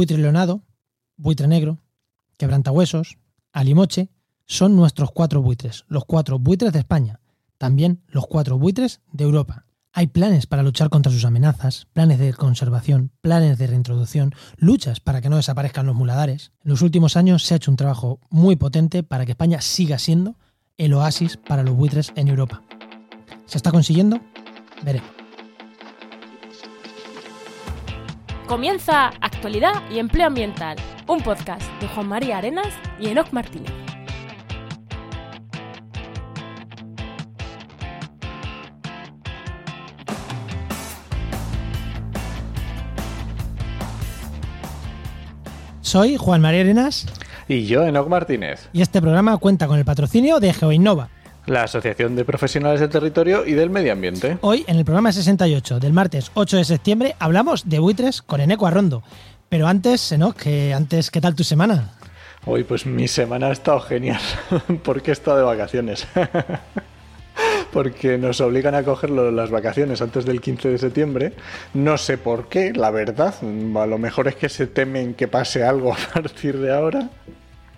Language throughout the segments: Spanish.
buitre leonado, buitre negro, quebrantahuesos, alimoche, son nuestros cuatro buitres, los cuatro buitres de España, también los cuatro buitres de Europa. Hay planes para luchar contra sus amenazas, planes de conservación, planes de reintroducción, luchas para que no desaparezcan los muladares. En los últimos años se ha hecho un trabajo muy potente para que España siga siendo el oasis para los buitres en Europa. ¿Se está consiguiendo? Veremos. Comienza Actualidad y Empleo Ambiental, un podcast de Juan María Arenas y Enoc Martínez. Soy Juan María Arenas Y yo, Enoc Martínez, y este programa cuenta con el patrocinio de GeoInnova. La Asociación de Profesionales del Territorio y del Medio Ambiente. Hoy, en el programa 68 del martes 8 de septiembre, hablamos de buitres con Eneco Arrondo. Pero antes, Enoc, que antes, ¿qué tal tu semana? Hoy, pues mi semana ha estado genial, porque he estado de vacaciones. porque nos obligan a coger las vacaciones antes del 15 de septiembre. No sé por qué, la verdad. A lo mejor es que se temen que pase algo a partir de ahora.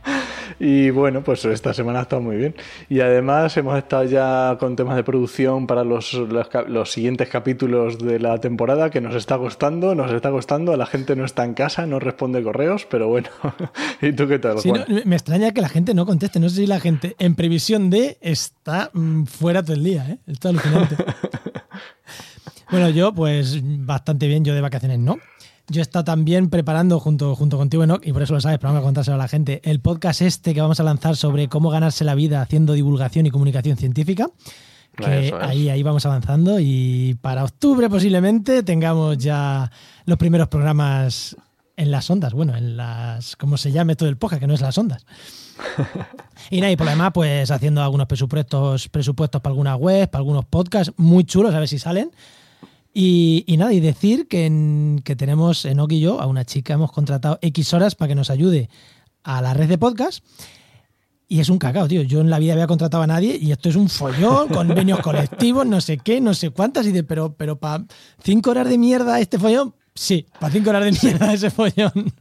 Y bueno, pues esta semana ha estado muy bien. Y además hemos estado ya con temas de producción para los, los, siguientes capítulos de la temporada que nos está costando, nos está costando. La gente no está en casa, no responde correos, pero bueno. ¿Y tú qué tal, Sí, no, me extraña que la gente no conteste. No sé si la gente, en previsión de, está mm, fuera todo el día. ¿eh? Está alucinante. bueno, yo, pues bastante bien. Yo de vacaciones no. Yo he estado también preparando junto, junto contigo, Enoch, y por eso lo sabes, pero vamos a contárselo a la gente, el podcast este que vamos a lanzar sobre cómo ganarse la vida haciendo divulgación y comunicación científica. Que es. ahí, ahí vamos avanzando y para octubre posiblemente tengamos ya los primeros programas en las ondas, bueno, en las, ¿cómo se llame todo el podcast? Que no es las ondas. Y nada, y por lo demás, pues haciendo algunos presupuestos, presupuestos para alguna web, para algunos podcasts muy chulos, a ver si salen. Y, y nada, y decir que, en- que tenemos, Enoch y yo, a una chica, hemos contratado X horas para que nos ayude a la red de podcast. Y es un cacao, tío. Yo en la vida había contratado a nadie y esto es un follón, convenios colectivos, no sé qué, no sé cuántas. Y de, pero, pero para cinco horas de mierda este follón, sí, para cinco horas de mierda ese follón.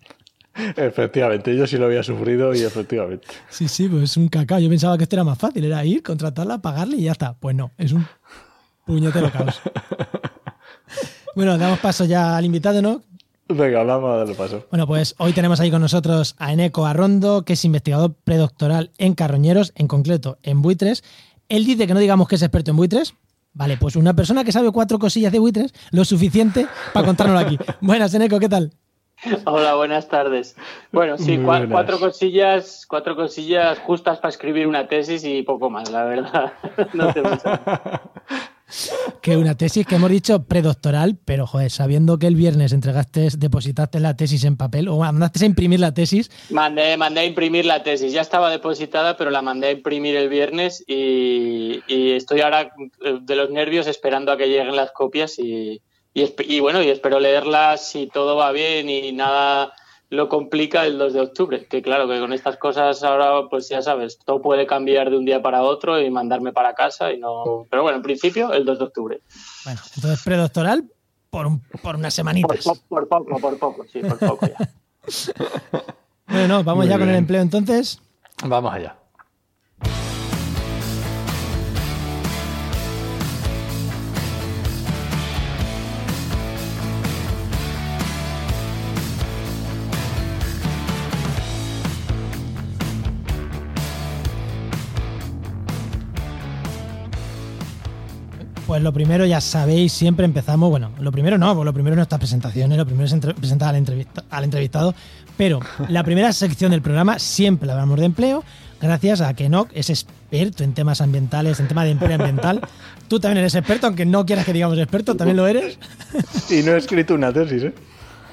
Efectivamente, yo sí lo había sufrido y efectivamente. Sí, sí, pues es un cacao. Yo pensaba que esto era más fácil, era ir, contratarla, pagarle y ya está. Pues no, es un puñetero caos. Bueno, damos paso ya al invitado, ¿no? Venga, vamos a darle paso. Bueno, pues hoy tenemos ahí con nosotros a Eneco Arrondo, que es investigador predoctoral en carroñeros, en concreto en buitres. Él dice que no digamos que es experto en buitres. Vale, pues una persona que sabe cuatro cosillas de buitres, lo suficiente para contárnoslo aquí. Buenas, Eneco, ¿qué tal? Hola, buenas tardes. Bueno, sí, cua- cuatro cosillas, cuatro cosillas justas para escribir una tesis y poco más, la verdad. No sé mucho. Que una tesis que hemos dicho predoctoral, pero joder, sabiendo que el viernes entregaste, depositaste la tesis en papel o mandaste a imprimir la tesis, Mandé, mandé a imprimir la tesis, ya estaba depositada, pero la mandé a imprimir el viernes y, estoy ahora eh, de los nervios esperando a que lleguen las copias y, y bueno, y espero leerlas si todo va bien y nada lo complica el 2 de octubre, que claro que con estas cosas ahora pues ya sabes, todo puede cambiar de un día para otro y mandarme para casa y no, pero bueno, en principio el 2 de octubre. bueno, entonces predoctoral por, un- por unas Por, semanitas. po- por poco, por poco, sí, por poco ya. Bueno, no, vamos Muy ya con el empleo entonces. Vamos allá. Pues lo primero, ya sabéis, siempre empezamos, bueno, lo primero no, pues lo primero nuestras presentaciones, lo primero es entre- presentar al, entrevista- al entrevistado, pero la primera sección del programa siempre la hablamos de empleo, gracias a que Enoch es experto en temas ambientales, en temas de empleo ambiental. Tú también eres experto, aunque no quieras que digamos experto, también lo eres, Y no he escrito una tesis, ¿eh?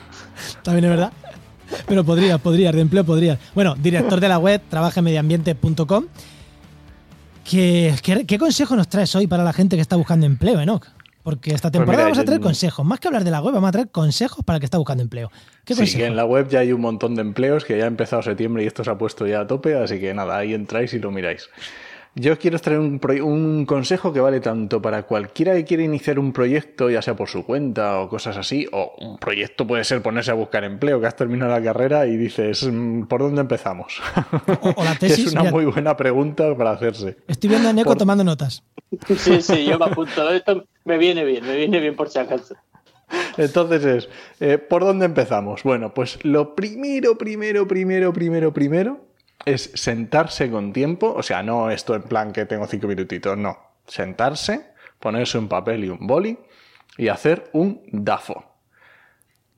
también es verdad. Pero podrías, podrías, de empleo podrías. Bueno, director de la web, trabajemediambiente.com. ¿Qué, qué, qué consejo nos traes hoy para la gente que está buscando empleo, Enoch? Porque esta temporada mira, vamos a traer consejos. Más que hablar de la web, vamos a traer consejos para el que está buscando empleo. ¿Qué Sí, que en la web ya hay un montón de empleos que ya ha empezado septiembre y esto se ha puesto ya a tope, así que nada, ahí entráis y lo miráis. Yo os quiero traer un, un consejo que vale tanto para cualquiera que quiera iniciar un proyecto, ya sea por su cuenta o cosas así, o un proyecto puede ser ponerse a buscar empleo, que has terminado la carrera y dices, mm, ¿por dónde empezamos? O- o la Que tesis, es una mira. muy buena pregunta para hacerse. Estoy viendo a Neko Por- tomando notas. Sí, sí, yo me apunto. Esto me viene bien, me viene bien por si acaso. Entonces es, eh, ¿por dónde empezamos? Bueno, pues lo primero, primero, primero, primero, primero es sentarse con tiempo, o sea, no esto en plan que tengo cinco minutitos, no, sentarse, ponerse un papel y un boli y hacer un DAFO.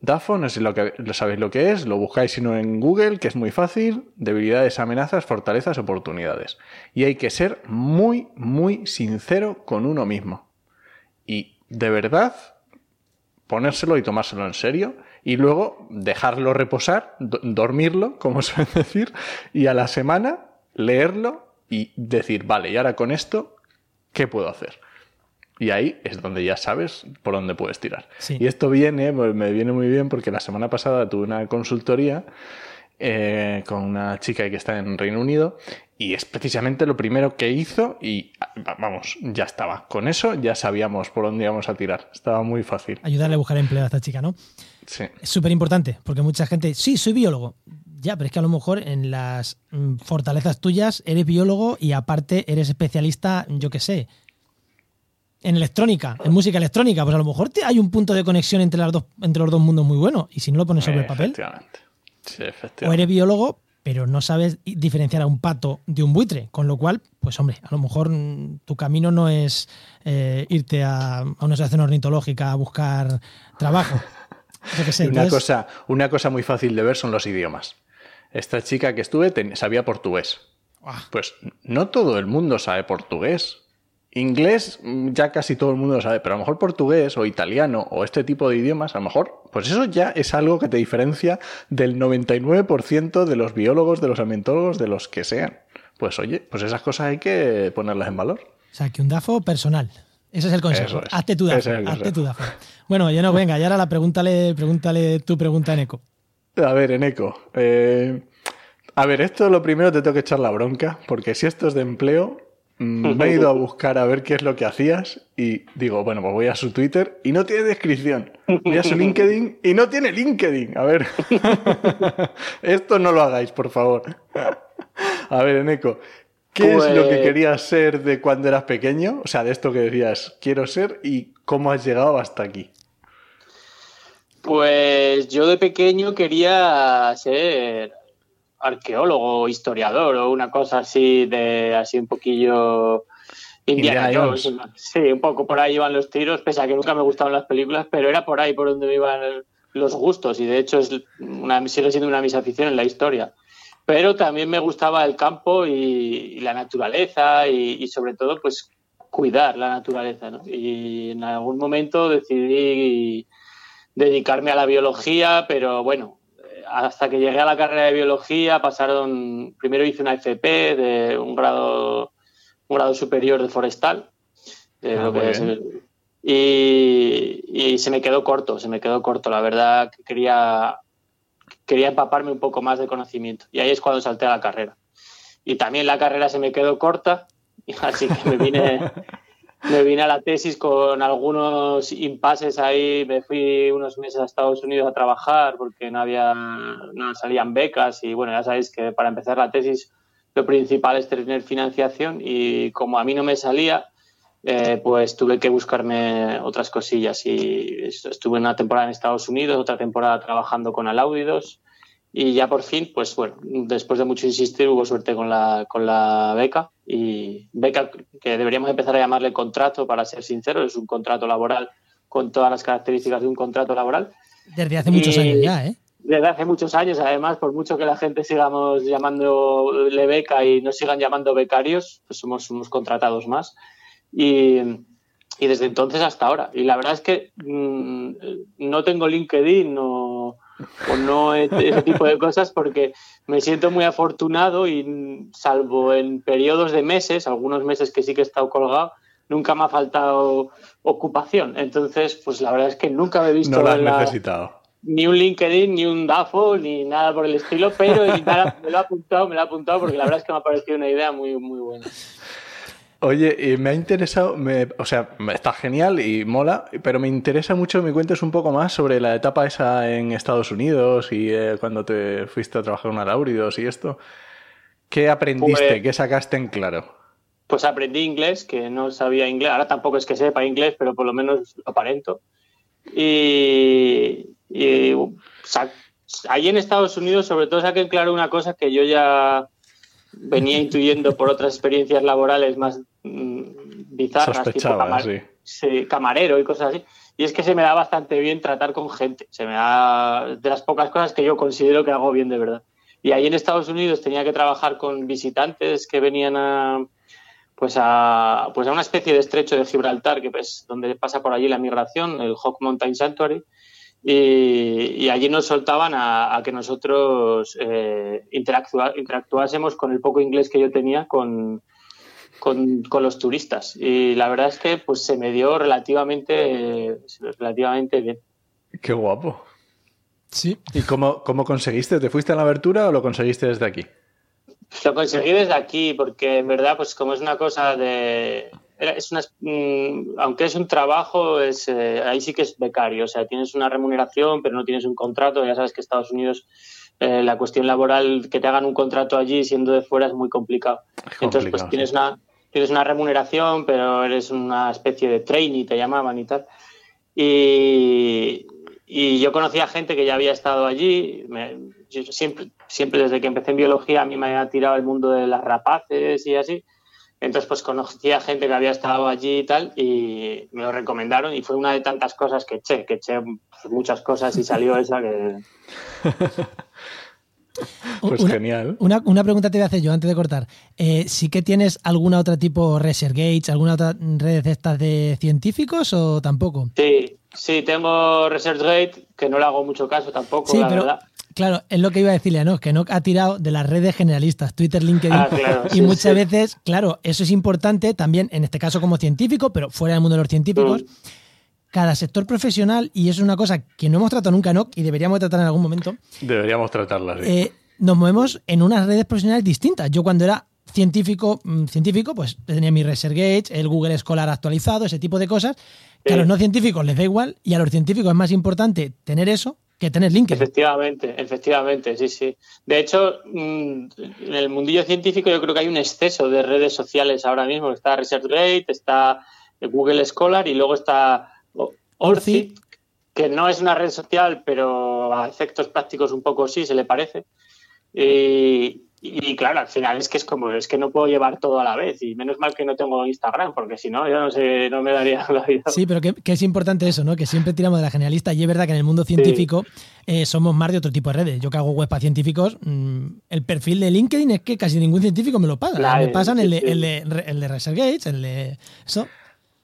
DAFO, no sé lo que lo sabéis lo que es, lo buscáis sino en Google, que es muy fácil, debilidades, amenazas, fortalezas, oportunidades. Y hay que ser muy, muy sincero con uno mismo. Y de verdad, ponérselo y tomárselo en serio y luego dejarlo reposar, do- dormirlo, como suelen decir, y a la semana leerlo y decir, vale, y ahora con esto, ¿qué puedo hacer? Y ahí es donde ya sabes por dónde puedes tirar. Sí. Y esto viene, me viene muy bien porque la semana pasada tuve una consultoría eh, con una chica que está en Reino Unido y es precisamente lo primero que hizo y ah, vamos, ya estaba. Con eso ya sabíamos por dónde íbamos a tirar. Estaba muy fácil. Ayudarle a buscar empleo a esta chica, ¿no? Sí. Es súper importante, porque mucha gente, sí, soy biólogo. Ya, pero es que a lo mejor en las mm, fortalezas tuyas eres biólogo y aparte eres especialista, yo qué sé, en electrónica, en música electrónica. Pues a lo mejor te- hay un punto de conexión entre, las dos, entre los dos mundos muy bueno. Y si no lo pones sobre el papel, Efectivamente. Sí, o eres biólogo, pero no sabes diferenciar a un pato de un buitre. Con lo cual, pues hombre, a lo mejor mm, tu camino no es eh, irte a, a una asociación ornitológica a buscar trabajo. Sé, una, entonces- cosa, una cosa muy fácil de ver son los idiomas. Esta chica que estuve ten- sabía portugués. Pues no todo el mundo sabe portugués. Inglés mm, ya casi todo el mundo lo sabe, pero a lo mejor portugués o italiano o este tipo de idiomas, a lo mejor, pues eso ya es algo que te diferencia del 99% de los biólogos, de los ambientólogos, de los que sean. Pues oye, pues esas cosas hay que ponerlas en valor. O sea, que un DAFO personal. Ese es el consejo. Es. Hazte tu DAFO. es Hazte tu DAFO. Bueno, yo no, venga, y ahora la pregúntale, pregúntale tu pregunta en eco. A ver, Eneco. eh, a ver, esto lo primero te tengo que echar la bronca, porque si esto es de empleo, me he ido a buscar a ver qué es lo que hacías y digo, bueno, pues voy a su Twitter y no tiene descripción. Voy a su LinkedIn y no tiene LinkedIn. A ver, esto no lo hagáis, por favor. A ver, Eneco, ¿qué es lo que Pues- querías ser de cuando eras pequeño? O sea, de esto que decías, quiero ser y cómo has llegado hasta aquí. Pues yo de pequeño quería ser arqueólogo, historiador o una cosa así de así un poquillo Indiana, Jones. Jones. Sí, un poco por ahí iban los tiros, pese a que nunca me gustaban las películas, pero era por ahí por donde me iban los gustos y de hecho es una, sigue siendo una de mis aficiones la historia. Pero también me gustaba el campo y, y la naturaleza y, y sobre todo pues cuidar la naturaleza. ¿no? Y en algún momento decidí dedicarme a la biología, pero bueno, hasta que llegué a la carrera de biología pasaron, primero hice una FP de un grado, un grado superior de forestal, de Ah, lo que es y, y se me quedó corto, se me quedó corto, la verdad que quería, quería empaparme un poco más de conocimiento. Y ahí es cuando salté a la carrera. Y también la carrera se me quedó corta, así que me vine, me vine a la tesis con algunos impases ahí. Me fui unos meses a Estados Unidos a trabajar porque no había, no salían becas y bueno, ya sabéis que para empezar la tesis lo principal es tener financiación y como a mí no me salía, eh, pues tuve que buscarme otras cosillas y est- estuve una temporada en Estados Unidos, otra temporada trabajando con Alaudidos y ya por fin, pues bueno, después de mucho insistir hubo suerte con la, con la beca y beca que deberíamos empezar a llamarle contrato para ser sinceros, es un contrato laboral con todas las características de un contrato laboral Desde hace muchos Y- años ya, ¿eh? desde hace muchos años, además, por mucho que la gente sigamos llamándole beca y no sigan llamando becarios, pues somos unos contratados más. Y, y desde entonces hasta ahora. Y la verdad es que mm, no tengo LinkedIn no, o no ese tipo de cosas porque me siento muy afortunado y salvo en periodos de meses, algunos meses que sí que he estado colgado, nunca me ha faltado ocupación. Entonces, pues la verdad es que nunca me he visto No lo has la- necesitado. ni un LinkedIn, ni un DAFO, ni nada por el estilo, pero nada, me lo he apuntado, me lo he apuntado porque la verdad es que me ha parecido una idea muy, muy buena. Oye, y me ha interesado, me, o sea, está genial y mola, pero me interesa mucho que me cuentes un poco más sobre la etapa esa en Estados Unidos y eh, cuando te fuiste a trabajar en Alauridos y esto. ¿Qué aprendiste? Pues- ¿Qué sacaste en claro? Pues aprendí inglés, que no sabía inglés. Ahora tampoco es que sepa inglés, pero por lo menos lo aparento. Y, y ahí en Estados Unidos, sobre todo, saqué en claro una cosa que yo ya venía intuyendo por otras experiencias laborales más bizarras, tipo camar- sí. sí, camarero y cosas así. Y es que se me da bastante bien tratar con gente. Se me da de las pocas cosas que yo considero que hago bien de verdad. Y ahí en Estados Unidos tenía que trabajar con visitantes que venían a pues a pues a una especie de estrecho de Gibraltar que pues donde pasa por allí la migración, el Hawk Mountain Sanctuary. Y, y allí nos soltaban a, a que nosotros eh, interactua- interactuásemos con el poco inglés que yo tenía con, con, con los turistas. Y la verdad es que pues se me dio relativamente, relativamente bien. Qué guapo. Sí. ¿Y cómo, cómo conseguiste? ¿Te fuiste a la abertura o lo conseguiste desde aquí? Lo conseguí desde aquí porque en verdad pues como es una cosa de es una, mm, aunque es un trabajo es eh, ahí sí que es becario o sea tienes una remuneración pero no tienes un contrato ya sabes que Estados Unidos eh, la cuestión laboral que te hagan un contrato allí siendo de fuera es muy complicado entonces pues tienes una tienes una remuneración pero eres una especie de trainee te llamaban y tal y, y yo conocía gente que ya había estado allí. Me- yo siempre, siempre desde que empecé en biología a mí me ha tirado el mundo de las rapaces y así. Entonces, pues conocía gente que había estado allí y tal, y me lo recomendaron, y fue una de tantas cosas que eché, que eché muchas cosas y salió esa que. Pues Una- genial. Una, una pregunta te voy a hacer yo antes de cortar. Eh, ¿Sí que tienes alguna otra tipo ResearchGate, alguna otra red de estas de científicos o tampoco? Sí, sí, tengo ResearchGate, que no le hago mucho caso tampoco, Sí, la pero verdad. claro, es lo que iba a decirle a Enoch, que Enoch ha tirado de las redes generalistas, Twitter, LinkedIn. Ah, claro, y sí, muchas sí. veces, claro, eso es importante también, en este caso como científico, pero fuera del mundo de los científicos. Mm. Cada sector profesional, y eso es una cosa que no hemos tratado nunca, Enoch, y deberíamos tratar en algún momento, Deberíamos tratarla así. eh, nos movemos en unas redes profesionales distintas. Yo cuando era científico, mm, científico, pues tenía mi ResearchGate, el Google Scholar actualizado, ese tipo de cosas, que a Sí. los no científicos les da igual, y a los científicos es más importante tener eso que tener LinkedIn. Efectivamente, efectivamente, sí, sí. De hecho, mm, en el mundillo científico yo creo que hay un exceso de redes sociales ahora mismo. Está ResearchGate, está Google Scholar y luego está O- Orcid, que no es una red social, pero a efectos prácticos un poco sí, se le parece. Y, y claro, al final es que es como, es que no puedo llevar todo a la vez. Y menos mal que no tengo Instagram, porque si no, yo no sé, no me daría la vida. Sí, pero que, que es importante eso, ¿no? Que siempre tiramos de la generalista y es verdad que en el mundo científico eh, somos más de otro tipo de redes. Yo que hago web para científicos, mm, el perfil de LinkedIn es que casi ningún científico me lo paga. Claro, me pasan el de, sí, el de, el de el de eso.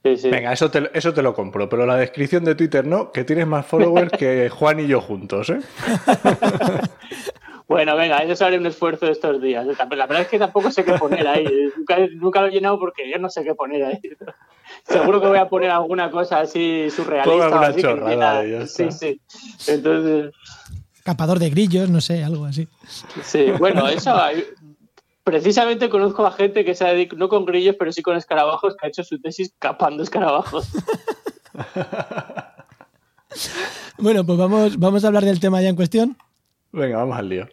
Sí, sí. Venga, eso te, eso te lo compro, pero la descripción de Twitter no, que tienes más followers que Juan y yo juntos, ¿eh? Bueno, venga, eso haré un esfuerzo estos días. La verdad es que tampoco sé qué poner ahí. Nunca, nunca lo he llenado porque yo no sé qué poner ahí. Seguro que voy a poner alguna cosa así surrealista. Ponga o alguna así que no tiene Sí, sí. Entonces, Capador de grillos, no sé, algo así. sí. Bueno, eso. Precisamente conozco a gente que se dedica, no con grillos, pero sí con escarabajos, que ha hecho su tesis capando escarabajos. Bueno, pues vamos, vamos a hablar del tema ya en cuestión. Venga, vamos al lío.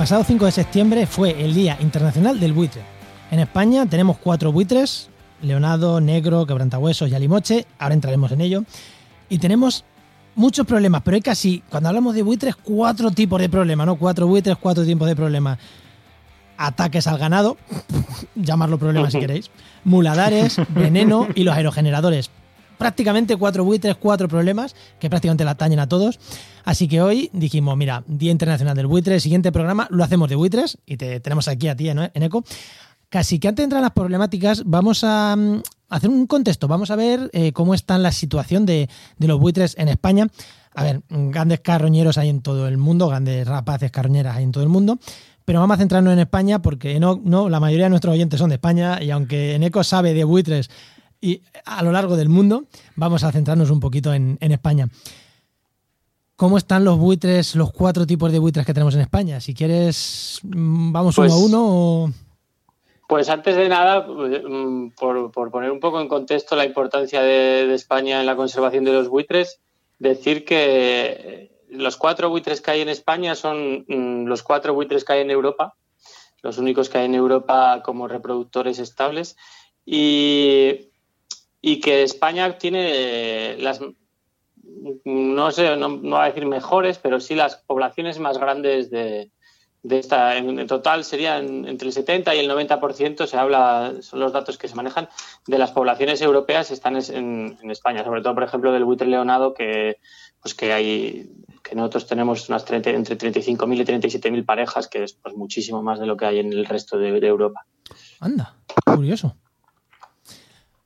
Pasado 5 de septiembre fue el Día Internacional del Buitre. En España tenemos cuatro buitres, Leonardo, Negro, Quebrantahuesos y Alimoche, ahora entraremos en ello. Y tenemos muchos problemas, pero hay casi, cuando hablamos de buitres, cuatro tipos de problemas, ¿no? Cuatro buitres, cuatro tipos de problemas. Ataques al ganado, llamarlo problema si queréis, muladares, veneno y los aerogeneradores. Prácticamente cuatro buitres, cuatro problemas que prácticamente la atañen a todos. Así que hoy dijimos, mira, Día Internacional del Buitre, siguiente programa lo hacemos de buitres y te tenemos aquí a ti en, en ECO. Casi que antes de entrar en las problemáticas, vamos a, mm, hacer un contexto. Vamos a ver eh, cómo está la situación de, los buitres en España. A ver, grandes carroñeros hay en todo el mundo, grandes rapaces carroñeras hay en todo el mundo. Pero vamos a centrarnos en España porque no, no, la mayoría de nuestros oyentes son de España y aunque Eneco sabe de buitres y a lo largo del mundo, vamos a centrarnos un poquito en, en España. ¿Cómo están los buitres, los cuatro tipos de buitres que tenemos en España? Si quieres, mm, vamos uno a pues uno. Pues antes de nada, mm, por, poner un poco en contexto la importancia de, España en la conservación de los buitres, decir que los cuatro buitres que hay en España son mm, los cuatro buitres que hay en Europa, los únicos que hay en Europa como reproductores estables, y, y que España tiene las no sé, no, no voy a decir mejores, pero sí las poblaciones más grandes de, de esta. En, total serían entre el 70 y el 90%, se habla, son los datos que se manejan, de las poblaciones europeas están en, en España, sobre todo, por ejemplo, del buitre leonado, que pues que hay que nosotros tenemos unas 30, entre 35.000 y 37.000 parejas, que es pues, muchísimo más de lo que hay en el resto de, de Europa. Anda, curioso.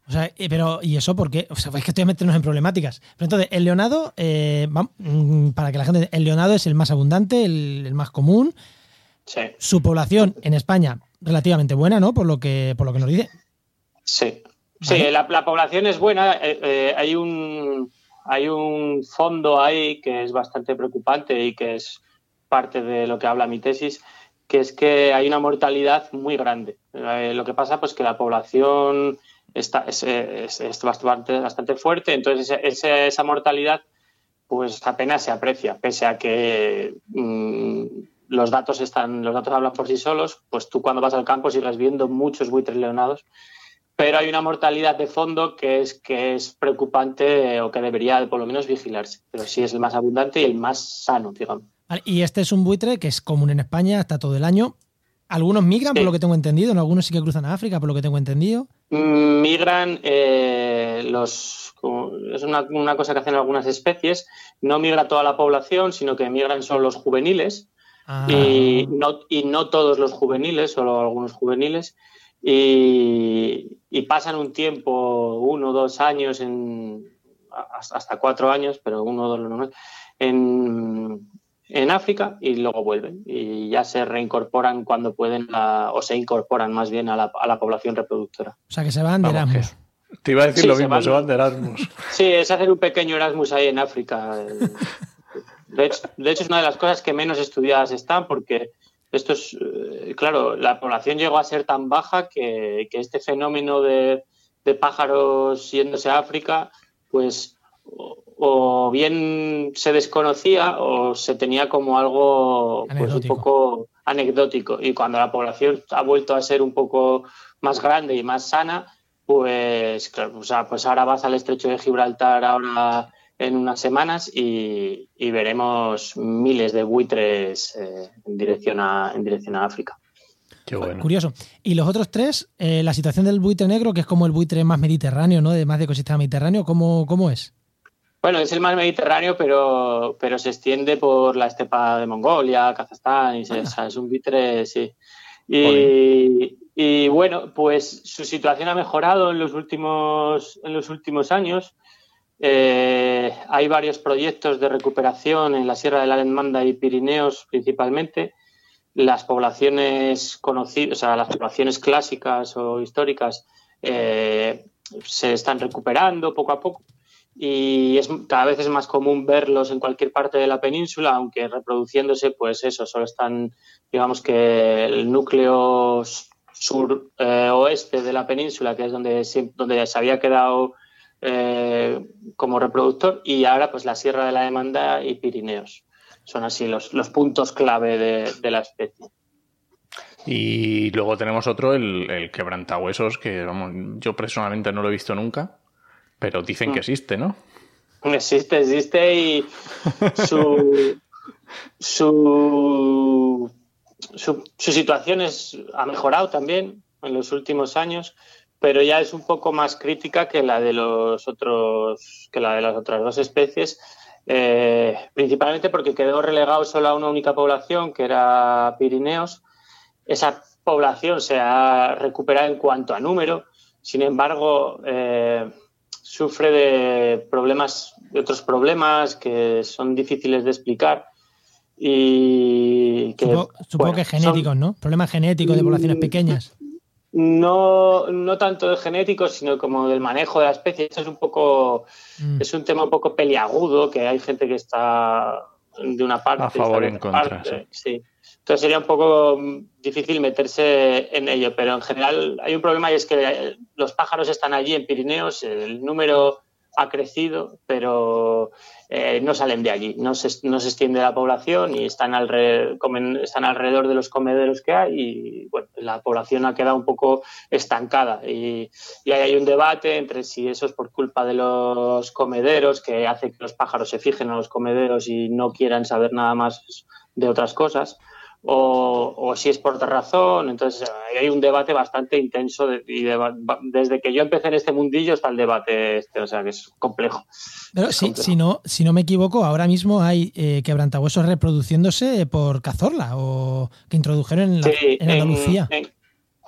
O sea, eh, pero, ¿y eso por qué? O sea, es que estoy a meternos en problemáticas. Pero entonces, el leonado, eh, mm, para que la gente. El leonado es el más abundante, el, más común. Sí. Su población en España, relativamente buena, ¿no? Por lo que, por lo que nos dice. Sí. Sí, la, población es buena. Eh, hay un hay un fondo ahí que es bastante preocupante y que es parte de lo que habla mi tesis, que es que hay una mortalidad muy grande. lo que pasa, pues que la población está, es, es, bastante, bastante, fuerte, entonces esa, esa, mortalidad pues apenas se aprecia, pese a que mm, los datos están, los datos hablan por sí solos, pues tú cuando vas al campo sigues viendo muchos buitres leonados, pero hay una mortalidad de fondo que es, que es preocupante o que debería por lo menos vigilarse, pero sí es el más abundante y el más sano, digamos. Y este es un buitre que es común en España, está todo el año. Algunos migran, por lo que tengo entendido, algunos sí que cruzan a África, por lo que tengo entendido. Migran eh, los. Es una, cosa que hacen algunas especies. No migra toda la población, sino que migran solo los juveniles. Ah. Y, no, y no todos los juveniles, solo algunos juveniles. Y, pasan un tiempo, uno o dos años, en, hasta cuatro años, pero uno o dos en, en África y luego vuelven y ya se reincorporan cuando pueden o se incorporan más bien a la, a la, población reproductora. O sea que se van de Erasmus. Te iba a decir lo mismo, se van, de Erasmus. Sí, es hacer un pequeño Erasmus ahí en África. De hecho, de hecho, es una de las cosas que menos estudiadas están porque esto es, eh, claro, la población llegó a ser tan baja que, que este fenómeno de, de pájaros yéndose a África, pues o bien se desconocía o se tenía como algo pues, un poco anecdótico. Y cuando la población ha vuelto a ser un poco más grande y más sana, pues, o sea, pues ahora vas al estrecho de Gibraltar ahora en unas semanas y, veremos miles de buitres eh, en, dirección a, en dirección a África. Qué bueno. Curioso. Y los otros tres, eh, la situación del buitre negro, que es como el buitre más mediterráneo, ¿no? De más de ecosistema mediterráneo, ¿cómo, cómo es? Bueno, es el más mediterráneo, pero, pero se extiende por la estepa de Mongolia, Kazajstán, y es un buitre, sí. Y, bueno, pues su situación ha mejorado en los últimos, en los últimos años. Eh, hay varios proyectos de recuperación en la Sierra de la Alemanda y Pirineos principalmente. Las poblaciones conocidas, o sea, las poblaciones clásicas o históricas eh, se están recuperando poco a poco y es, cada vez es más común verlos en cualquier parte de la península, aunque reproduciéndose, pues eso, solo están, digamos que el núcleo sur-oeste eh, de la península, que es donde, donde se había quedado eh, como reproductor, y ahora pues la Sierra de la Demanda y Pirineos. Son así los, los puntos clave de, la especie. Y luego tenemos otro, el, el quebrantahuesos, que yo personalmente no lo he visto nunca, pero dicen que mm. existe, ¿no? Existe, existe y su, su, su, situación es, ha mejorado también en los últimos años, pero ya es un poco más crítica que la de los otros, que la de las otras dos especies, eh, principalmente porque quedó relegado solo a una única población, que era Pirineos. Esa población se ha recuperado en cuanto a número, Sin embargo, eh, sufre de problemas, de otros problemas que son difíciles de explicar y que, supongo, que genéticos, ¿no? Problemas genéticos de poblaciones pequeñas. No, no tanto de genéticos, sino como del manejo de la especie. Esto es un poco, mm. es un tema un poco peliagudo, que hay gente que está de una parte. A favor y en contra. sí. Entonces sería un poco difícil meterse en ello, pero en general hay un problema y es que los pájaros están allí en Pirineos, el número ha crecido, pero eh, no salen de allí, no se, no se extiende la población y están, alrededor, están alrededor de los comederos que hay y bueno, la población ha quedado un poco estancada. Y, y ahí hay un debate entre si eso es por culpa de los comederos que hace que los pájaros se fijen a los comederos y no quieran saber nada más de otras cosas o, si es por otra razón. Entonces hay un debate bastante intenso y desde que yo empecé en este mundillo está el debate este, o sea que es complejo. Pero Si, no, si no me equivoco, ahora mismo hay eh, quebrantahuesos reproduciéndose por Cazorla o que introdujeron en, Andalucía.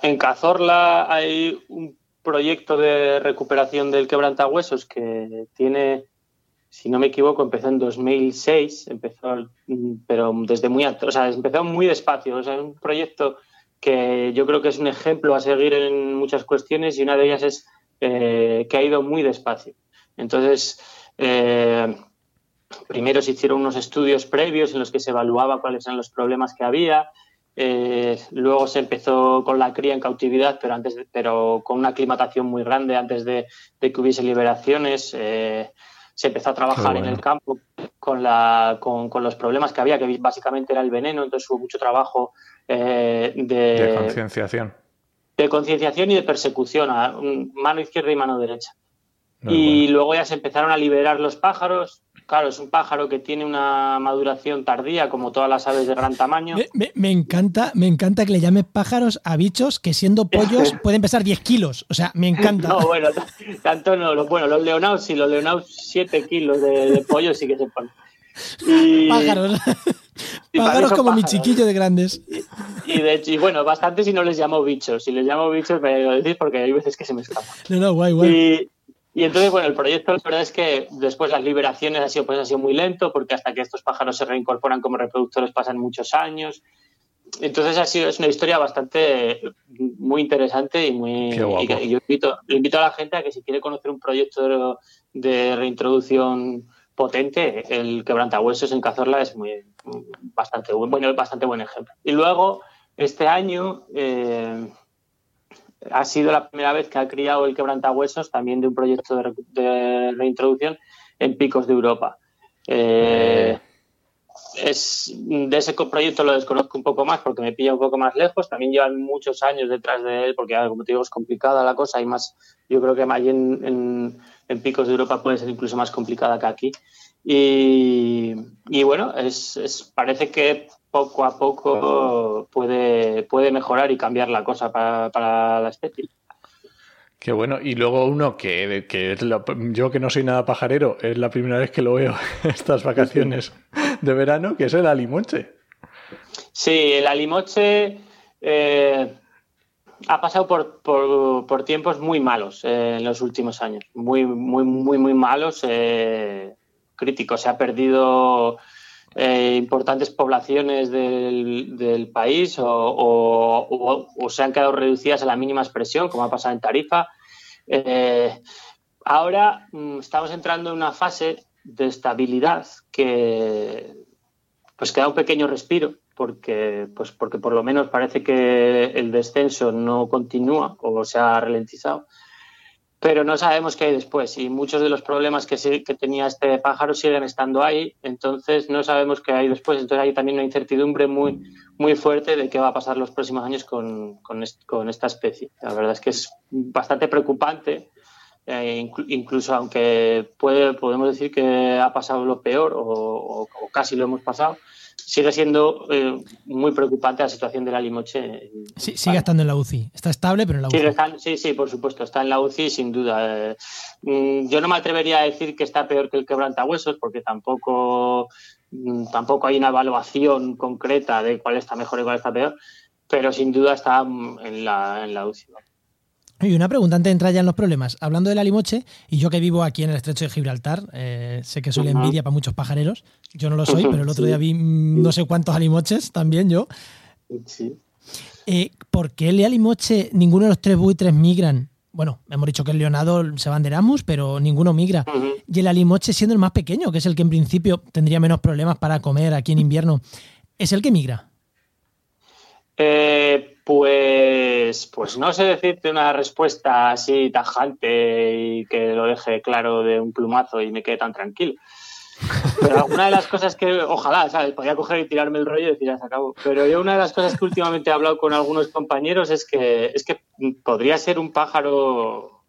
En, Cazorla hay un proyecto de recuperación del quebrantahuesos que tiene si no me equivoco, empezó en 2006, empezó, pero desde muy alto, o sea, empezó muy despacio, o sea, es un proyecto que yo creo que es un ejemplo a seguir en muchas cuestiones y una de ellas es eh, que ha ido muy despacio. Entonces, eh, primero se hicieron unos estudios previos en los que se evaluaba cuáles eran los problemas que había, eh, luego se empezó con la cría en cautividad, pero antes, pero con una aclimatación muy grande antes de, de que hubiese liberaciones se empezó a trabajar en el campo con, la, con, los problemas que había, que básicamente era el veneno, entonces hubo mucho trabajo eh, de, de concienciación. De concienciación y de persecución, a mano izquierda y mano derecha. y luego ya se empezaron a liberar los pájaros, Claro, es un pájaro que tiene una maduración tardía, como todas las aves de gran tamaño. Me, encanta, me encanta que le llames pájaros a bichos que siendo pollos pueden pesar 10 kilos. O sea, me encanta. No, bueno, tanto no. bueno, los leonados sí, los leonados 7 kilos de, pollo sí que se ponen. Pájaros. pájaros como mi chiquillo de grandes. Y, de hecho, y bueno, bastante si no les llamo bichos. Si les llamo bichos me lo decís porque hay veces que se me escapan. No, no, guay, guay. Y entonces, bueno, el proyecto la verdad es que después las liberaciones ha sido, pues, ha sido muy lento porque hasta que estos pájaros se reincorporan como reproductores pasan muchos años. Entonces ha sido, es una historia bastante muy interesante y muy... Y, yo invito, invito a la gente a que si quiere conocer un proyecto de, reintroducción potente, el quebrantahuesos en Cazorla es muy bastante bueno, bastante buen ejemplo. Y luego, este año... Eh, ha sido la primera vez que ha criado el quebrantahuesos también de un proyecto de, reintroducción en picos de Europa. Eh, es, de ese proyecto lo desconozco un poco más porque me pilla un poco más lejos. También llevan muchos años detrás de él porque, como te digo, es complicada la cosa. Hay más, yo creo que allí en, en, picos de Europa puede ser incluso más complicada que aquí. Y, y bueno, es, es, parece que poco a poco puede, puede mejorar y cambiar la cosa para, la estética. Qué bueno. Y luego uno que, que es yo que no soy nada pajarero, es la primera vez que lo veo estas vacaciones de verano, que es el alimoche. Sí, el alimoche eh, ha pasado por, por, tiempos muy malos eh, en los últimos años. Muy, muy, muy, muy malos, eh, críticos. Se ha perdido eh, importantes poblaciones del, país o, se han quedado reducidas a la mínima expresión, como ha pasado en Tarifa. Ahora mm, estamos entrando en una fase de estabilidad que pues queda un pequeño respiro porque pues porque por lo menos parece que el descenso no continúa o se ha ralentizado pero no sabemos qué hay después y muchos de los problemas que, que tenía este pájaro siguen estando ahí, entonces no sabemos qué hay después, entonces hay también una incertidumbre muy, muy fuerte de qué va a pasar los próximos años con, con, esta especie. La verdad es que es bastante preocupante, eh, incluso aunque puede, podemos decir que ha pasado lo peor o casi lo hemos pasado, sigue siendo eh, muy preocupante la situación de la limoche. Sí, sigue estando en la UCI. Está estable, pero en la UCI. sí, sí, por supuesto. Está en la UCI, sin duda. Eh, mm, yo no me atrevería a decir que está peor que el quebrantahuesos, porque tampoco, mm, tampoco hay una evaluación concreta de cuál está mejor y cuál está peor, pero sin duda está mm, en la, en la UCI. Y una pregunta antes de entrar ya en los problemas. Hablando del alimoche, y yo que vivo aquí en el estrecho de Gibraltar, eh, sé que soy la envidia para muchos pajareros. Yo no lo soy, pero el otro día vi no sé cuántos alimoches también yo. Sí. Eh, ¿Por qué el alimoche, ninguno de los tres buitres migran? Bueno, hemos dicho que el leonado se van de Erasmus, pero ninguno migra. Y el alimoche, siendo el más pequeño, que es el que en principio tendría menos problemas para comer aquí en invierno, es el que migra. Eh, pues, pues no sé decirte una respuesta así tajante y que lo deje claro de un plumazo y me quede tan tranquilo. Pero alguna de las cosas que, ojalá, ¿sabes? Podría coger y tirarme el rollo y decir, ya se acabó. Pero yo una de las cosas que últimamente he hablado con algunos compañeros es que, es que podría ser un pájaro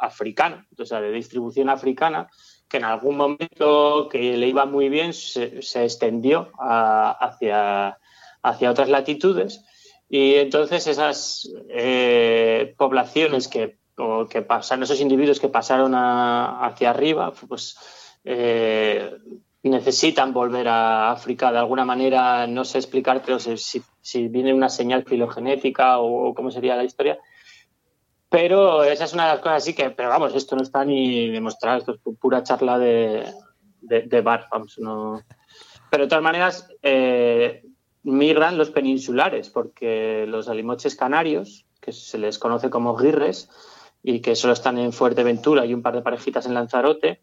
africano, o sea, de distribución africana, que en algún momento que le iba muy bien se, se extendió a- hacia, hacia otras latitudes y entonces esas eh, poblaciones que, o que pasaron, esos individuos que pasaron a- hacia arriba, pues eh, necesitan volver a África de alguna manera, no sé explicarte si, si viene una señal filogenética o, o cómo sería la historia, pero esa es una de las cosas así que, pero vamos, esto no está ni demostrado, esto es pu- pura charla de, de, de bar, vamos, no. Pero de todas maneras, eh, migran los peninsulares, porque los alimoches canarios, que se les conoce como guirres, y que solo están en Fuerteventura y un par de parejitas en Lanzarote,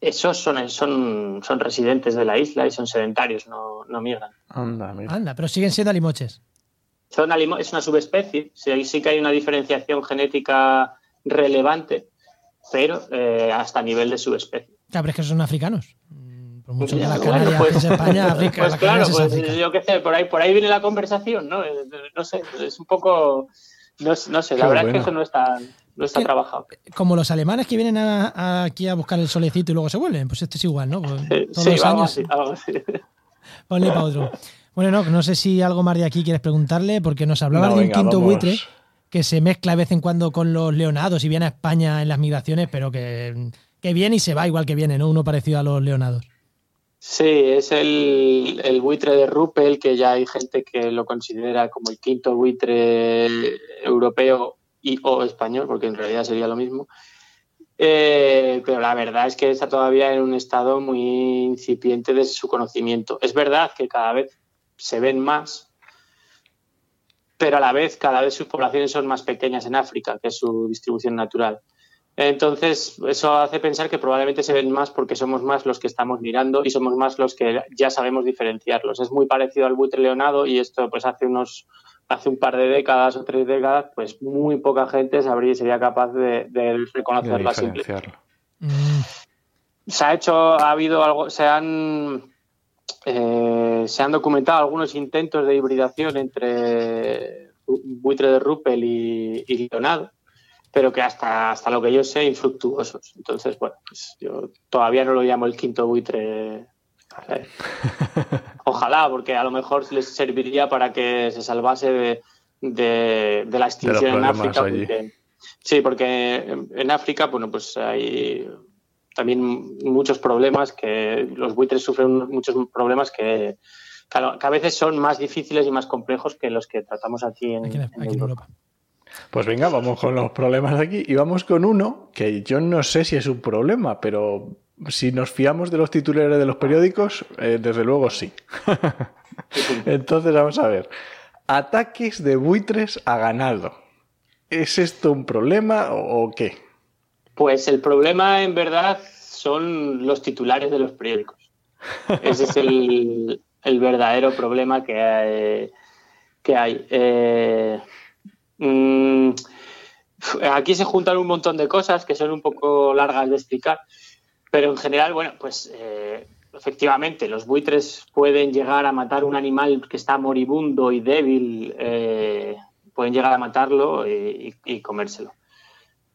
esos son, son, son residentes de la isla y son sedentarios, no, no migran. Anda, mira. Anda, pero siguen siendo alimoches. Son alimo- es una subespecie, sí, ahí sí que hay una diferenciación genética relevante, pero eh, hasta nivel de subespecie. Claro, pero es que son africanos. Por mucho que las Bueno, Canarias pues- es España, África, Pues claro, es pues África. yo qué sé, por ahí, por ahí viene la conversación, ¿no? Eh, No sé, es un poco, no, no sé, la Qué verdad es que eso no está, no está Que- trabajado. Como los alemanes que vienen a- a- aquí a buscar el solecito y luego se vuelven, pues esto es igual, ¿no? Pues todos Sí, los algo años, así, algo así. ponle para otro. Bueno, no, no sé si algo más de aquí quieres preguntarle, porque nos hablabas No, de un venga, quinto vamos. buitre que se mezcla de vez en cuando con los leonados y viene a España en las migraciones, pero que, que viene y se va igual que viene, ¿no? Uno parecido a los leonados. Sí, es el, buitre de Ruppel, que ya hay gente que lo considera como el quinto buitre europeo y o español, porque en realidad sería lo mismo. Eh, pero la verdad es que está todavía en un estado muy incipiente de su conocimiento. Es verdad que cada vez se ven más, pero a la vez cada vez sus poblaciones son más pequeñas en África, que es su distribución natural. Entonces, eso hace pensar que probablemente se ven más porque somos más los que estamos mirando y somos más los que ya sabemos diferenciarlos. Es muy parecido al buitre leonado y esto, pues hace unos hace un par de décadas o tres décadas, pues muy poca gente sabría sería capaz de, de De reconocerlo a simple. diferenciarlo. Mm, Se ha hecho, ha habido algo, se han eh, se han documentado algunos intentos de hibridación entre buitre de Ruppel y, y leonado pero que hasta, hasta lo que yo sé, infructuosos. Entonces, bueno, pues yo todavía no lo llamo el quinto buitre. Ojalá, porque a lo mejor les serviría para que se salvase de, de, de la extinción en África. porque- sí, porque en, África, bueno, pues hay también muchos problemas que los buitres sufren muchos problemas que, que a, que a veces son más difíciles y más complejos que los que tratamos aquí en, aquí en, en aquí en Europa. Europa. Pues venga, vamos con los problemas de aquí y vamos con uno que yo no sé si es un problema, pero si nos fiamos de los titulares de los periódicos, eh, desde luego sí. Entonces vamos a ver. Ataques de buitres a ganado. ¿Es esto un problema o, qué? Pues el problema en verdad son los titulares de los periódicos. Ese es el, el verdadero problema que hay. Que hay. Eh, mm, aquí se juntan un montón de cosas que son un poco largas de explicar, pero en general, bueno, pues eh, efectivamente los buitres pueden llegar a matar un animal que está moribundo y débil, eh, pueden llegar a matarlo y, comérselo.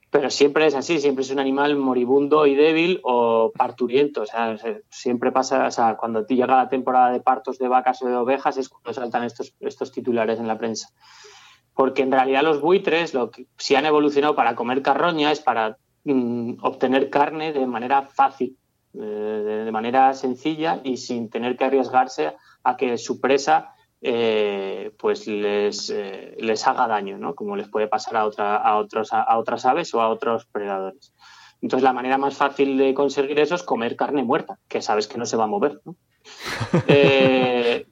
Pero siempre es así, siempre es un animal moribundo y débil o parturiento. O sea, se- siempre pasa, cuando llega la temporada de partos de vacas o de ovejas es cuando saltan estos, estos titulares en la prensa. Porque en realidad los buitres, lo que, si han evolucionado para comer carroña, es para mm, obtener carne de manera fácil, eh, de, manera sencilla y sin tener que arriesgarse a que su presa eh, pues les, eh, les haga daño, ¿no? Como les puede pasar a, otra, a, otros, a, otras aves o a otros predadores. Entonces, la manera más fácil de conseguir eso es comer carne muerta, que sabes que no se va a mover. ¿no? Eh,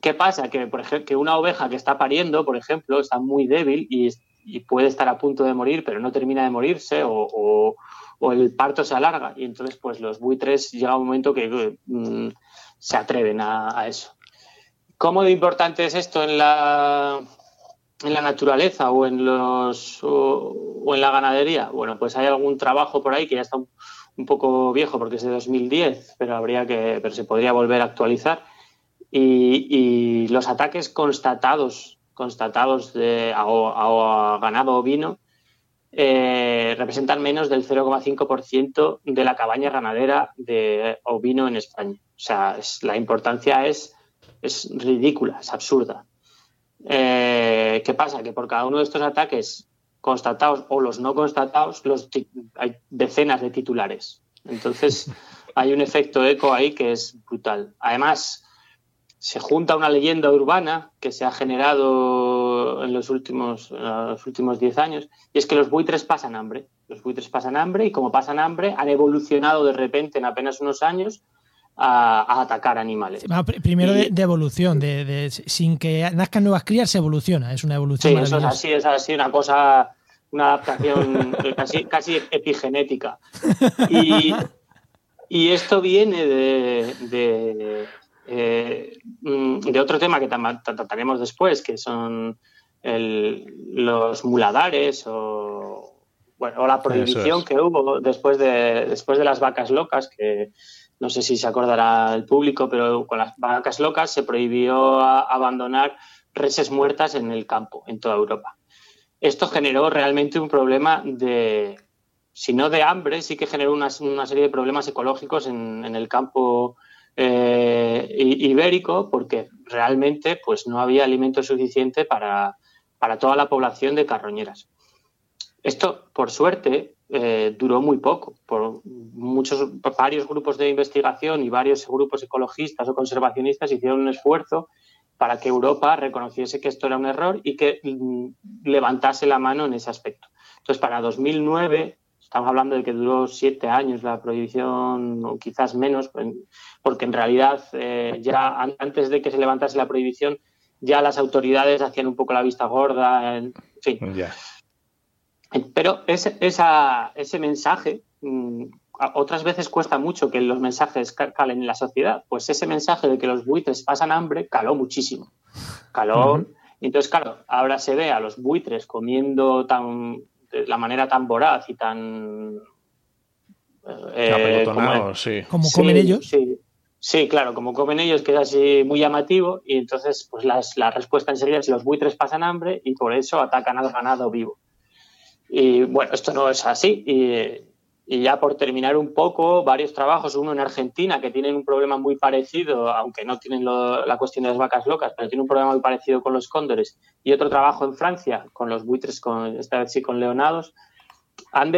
¿Qué pasa? Que, por ejemplo, que una oveja que está pariendo, por ejemplo, está muy débil y, puede estar a punto de morir, pero no termina de morirse o, el parto se alarga. Y entonces, pues los buitres llega un momento que mm, se atreven a, eso. ¿Cómo de importante es esto en la, en la naturaleza o en, los, o, en la ganadería? Bueno, pues hay algún trabajo por ahí que ya está un, poco viejo porque es de 2010, pero habría que, pero se podría volver a actualizar y, los ataques constatados, constatados de, a, ganado ovino eh, representan menos del 0,5% de la cabaña ganadera de ovino en España. O sea, la importancia es, es ridícula, es absurda. Eh, ¿Qué pasa? Que por cada uno de estos ataques constatados o los no constatados, los hay decenas de titulares. Entonces, hay un efecto eco ahí que es brutal. Además, se junta una leyenda urbana que se ha generado en los últimos, los últimos 10 años, y es que los buitres pasan hambre. Los buitres pasan hambre y como pasan hambre han evolucionado de repente en apenas unos años a, atacar animales. primero de, evolución, de, sin que nazcan nuevas crías se evoluciona, es una evolución. Sí, eso es así, es así, una cosa, una adaptación casi, casi epigenética. Y, y esto viene de eh, mm, de otro tema que trataremos después, que son los muladares o, bueno, la prohibición que hubo después de, después de las vacas locas, que no sé si se acordará el público, pero con las vacas locas se prohibió abandonar reses muertas en el campo, en toda Europa. Esto generó realmente un problema de, si no de hambre, sí que generó una, serie de problemas ecológicos en, en el campo eh, ibérico porque realmente pues, no había alimento suficiente para, toda la población de carroñeras. Esto, por suerte, eh, duró muy poco. Por muchos, varios grupos de investigación y varios grupos ecologistas o conservacionistas hicieron un esfuerzo para que Europa reconociese que esto era un error y que mm, levantase la mano en ese aspecto. Entonces, para 2009 Estamos hablando de que duró siete años la prohibición, o quizás menos, porque en realidad eh, ya antes de que se levantase la prohibición, ya las autoridades hacían un poco la vista gorda, en fin. Pero ese, ese mensaje, mm, otras veces cuesta mucho que los mensajes calen en la sociedad, pues ese mensaje de que los buitres pasan hambre caló muchísimo. Caló. Entonces, claro, ahora se ve a los buitres comiendo tan de la manera tan voraz y tan... Eh, como, sí. Como comen ellos. Sí. claro, como comen ellos, que es así muy llamativo, y entonces pues la respuesta enseguida es los buitres pasan hambre y por eso atacan al ganado vivo. Y bueno, esto no es así. Y, y ya por terminar un poco, varios trabajos, uno en Argentina, que tienen un problema muy parecido, aunque no tienen la cuestión de las vacas locas, pero tiene un problema muy parecido con los cóndores, y otro trabajo en Francia, con los buitres, con, esta vez sí con leonados, han,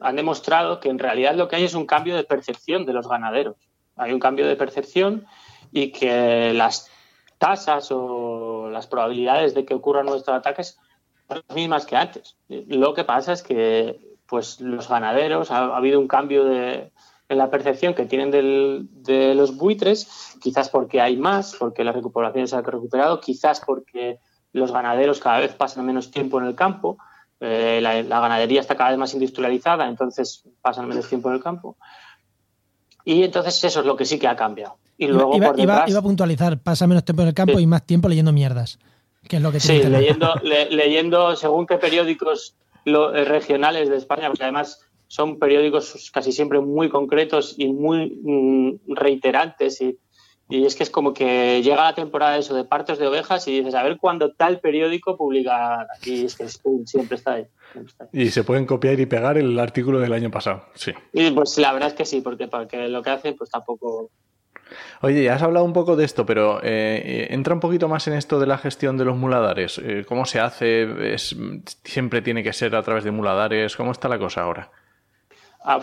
han demostrado que en realidad lo que hay es un cambio de percepción de los ganaderos. Hay un cambio de percepción y que las tasas o las probabilidades de que ocurran nuestros ataques son las mismas que antes. Lo que pasa es que pues los ganaderos, ha, habido un cambio de, en la percepción que tienen de los buitres, quizás porque hay más, porque la recuperación se ha recuperado, quizás porque los ganaderos cada vez pasan menos tiempo en el campo, eh, la, ganadería está cada vez más industrializada, entonces pasan menos tiempo en el campo. Y entonces eso es lo que sí que ha cambiado. Y luego iba, iba, a puntualizar, pasa menos tiempo en el campo y más tiempo leyendo mierdas. Que es lo que sí, leyendo, leyendo según qué periódicos eh, regionales de España, porque además son periódicos casi siempre muy concretos y muy mm, reiterantes y, es que es como que llega la temporada de eso de partos de ovejas y dices, a ver cuándo tal periódico publica y es que siempre está ahí. Y se pueden copiar y pegar el artículo del año pasado, sí. Y pues la verdad es que sí, porque, porque lo que hacen pues tampoco Oye, ya has hablado un poco de esto, pero eh, eh, entra un poquito más en esto de la gestión de los muladares. Eh, ¿Cómo se hace? ¿Siempre tiene que ser a través de muladares? ¿Cómo está la cosa ahora? Ah,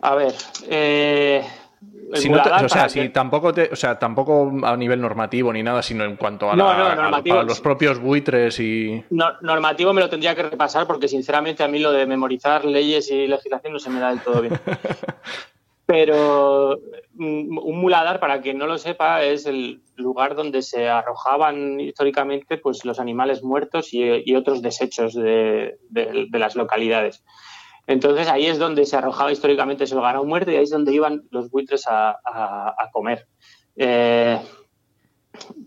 a ver, o sea, si tampoco te, o sea, tampoco a nivel normativo ni nada, sino en cuanto a, los propios buitres y. normativo me lo tendría que repasar porque sinceramente a mí lo de memorizar leyes y legislación no se me da del todo bien. Pero mm, un muladar, para quien no lo sepa, es el lugar donde se arrojaban históricamente pues, los animales muertos y, otros desechos de, las localidades. Entonces ahí es donde se arrojaba históricamente ese ganado muerto y ahí es donde iban los buitres a, comer. Eh,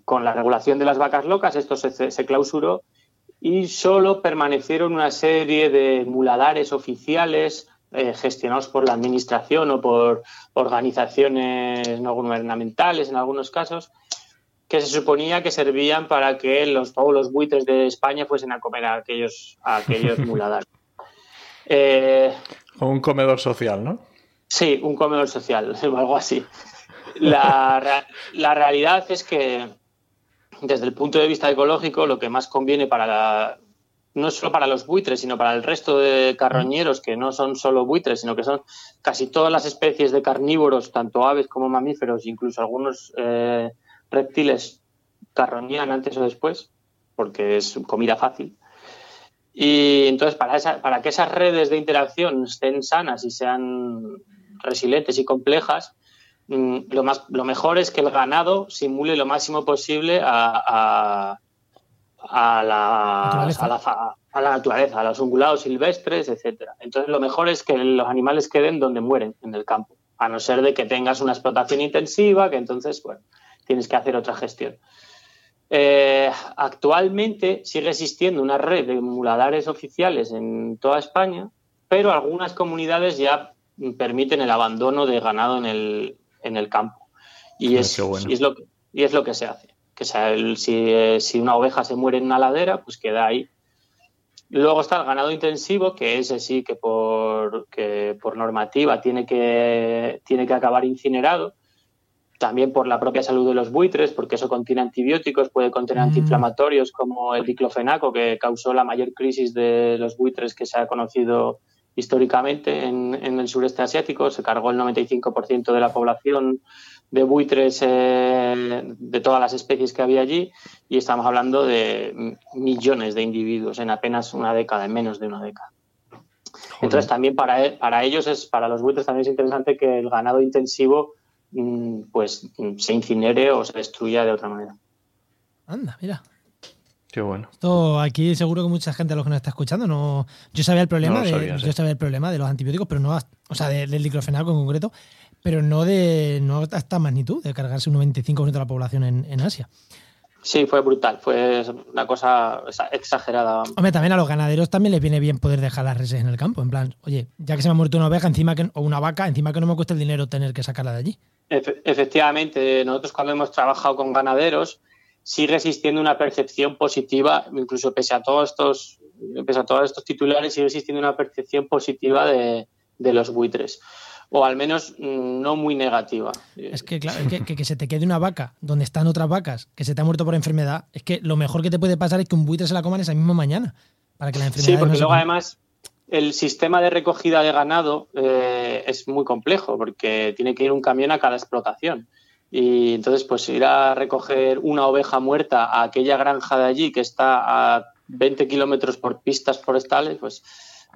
con la regulación de las vacas locas esto se, clausuró y solo permanecieron una serie de muladares oficiales eh, gestionados por la administración o por organizaciones no gubernamentales en algunos casos, que se suponía que servían para que los, todos los buitres de España fuesen a comer a aquellos, a aquellos muladares. Eh, o un comedor social, ¿no? Sí, un comedor social, o algo así. La, la realidad es que desde el punto de vista ecológico, lo que más conviene para la, no solo para los buitres, sino para el resto de carroñeros, que no son solo buitres, sino que son casi todas las especies de carnívoros, tanto aves como mamíferos, incluso algunos eh, reptiles carroñean antes o después, porque es comida fácil. Y entonces, para, para que esas redes de interacción estén sanas y sean resilientes y complejas, mm, lo, más, lo mejor es que el ganado simule lo máximo posible a la, a la, naturaleza, a los ungulados silvestres, etcétera. Entonces, lo mejor es que los animales queden donde mueren, en el campo, a no ser de que tengas una explotación intensiva, que entonces, bueno, tienes que hacer otra gestión. Eh, actualmente sigue existiendo una red de muladares oficiales en toda España, pero algunas comunidades ya permiten el abandono de ganado en el, en el campo. Y, ah, es, y, es lo que, y es lo que se hace que sea, si, si, una oveja se muere en una ladera, pues queda ahí. Luego está el ganado intensivo, que ese sí que por, que por normativa tiene que, tiene que acabar incinerado, también por la propia salud de los buitres, porque eso contiene antibióticos, puede contener mm. antiinflamatorios como el diclofenaco, que causó la mayor crisis de los buitres que se ha conocido históricamente en, en el sureste asiático. Se cargó el 95% de la población de buitres eh, de todas las especies que había allí y estamos hablando de millones de individuos en apenas una década, en menos de una década. Entonces también para, e, para ellos, es para los buitres también es interesante que el ganado intensivo mm, pues se incinere o se destruya de otra manera. Anda, mira. Qué bueno. Esto aquí seguro que mucha gente a los que nos está escuchando no. Yo sabía el problema de, yo sabía el problema de los antibióticos, pero no, o sea, del diclofenaco en concreto, pero no de no a esta magnitud, de cargarse un 95% de la población en, Asia. Sí, fue brutal, fue una cosa exagerada. Hombre, también a los ganaderos también les viene bien poder dejar las reses en el campo, en plan, oye, ya que se me ha muerto una oveja encima que, o una vaca, encima que no me cuesta el dinero tener que sacarla de allí. efectivamente, nosotros cuando hemos trabajado con ganaderos sigue existiendo una percepción positiva, incluso pese a todos estos, pese a todos estos titulares, sigue existiendo una percepción positiva de, de los buitres o al menos mm, no muy negativa. Es que, claro, que, se te quede una vaca donde están otras vacas, que se te ha muerto por enfermedad, es que lo mejor que te puede pasar es que un buitre se la coman esa misma mañana, para que la enfermedad Sí, porque luego además el sistema de recogida de ganado eh, es muy complejo, porque tiene que ir un camión a cada explotación. Y entonces, pues ir a recoger una oveja muerta a aquella granja de allí que está a 20 kilómetros por pistas forestales, pues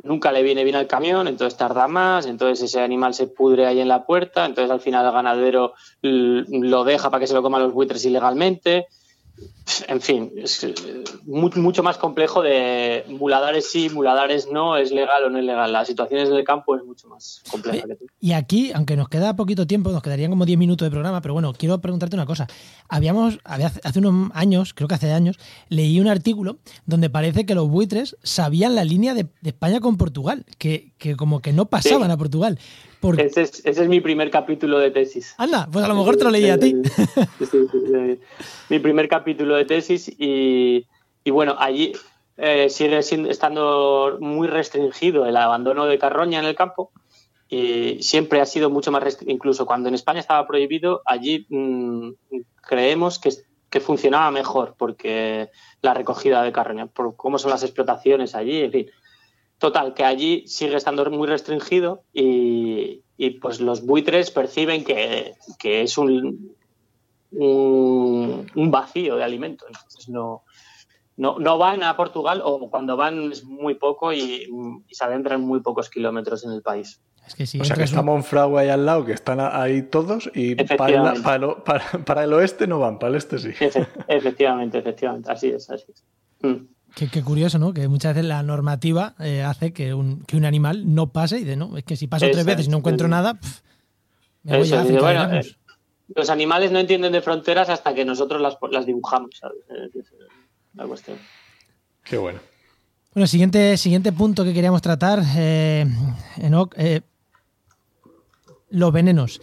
nunca le viene bien al camión, entonces tarda más, entonces ese animal se pudre ahí en la puerta, entonces al final el ganadero lo deja para que se lo coman los buitres ilegalmente en fin, es eh, mucho más complejo de muladares sí, muladares no, es legal o no es legal. Las situaciones del campo es mucho más compleja. Y aquí, aunque nos queda poquito tiempo, nos quedarían como 10 minutos de programa, pero bueno, quiero preguntarte una cosa. Habíamos, hace unos años, creo que hace años, leí un artículo donde parece que los buitres sabían la línea de, España con Portugal, que, como que no pasaban a Portugal. Ese, es, mi primer capítulo de tesis. Anda, pues a lo mejor te lo leí a ti. mi primer capítulo de tesis y, bueno, allí eh, sigue estando muy restringido el abandono de carroña en el campo y siempre ha sido mucho más restringido. Incluso cuando en España estaba prohibido, allí mm, creemos que, que funcionaba mejor porque la recogida de carroña, por cómo son las explotaciones allí, en fin Total, que allí sigue estando muy restringido y, y pues los buitres perciben que, que es un, un, un, vacío de alimento. Entonces no, no, no, van a Portugal o cuando van es muy poco y, y se adentran muy pocos kilómetros en el país. Es que si o sea que está Monfragüe ahí al lado, que están ahí todos, y para el, para, para, para el, oeste no van, para el este sí. Efectivamente, efectivamente, así es, así es. Mm. Qué, qué, curioso, ¿no? Que muchas veces la normativa eh, hace que un, que un, animal no pase y de no, es que si paso tres veces y no encuentro nada, pff, me voy Eso, a África, bueno, eh, los animales no entienden de fronteras hasta que nosotros las, las dibujamos, ¿sabes? Es la cuestión. Qué bueno. Bueno, siguiente, siguiente punto que queríamos tratar, eh, Enoch, eh, los venenos.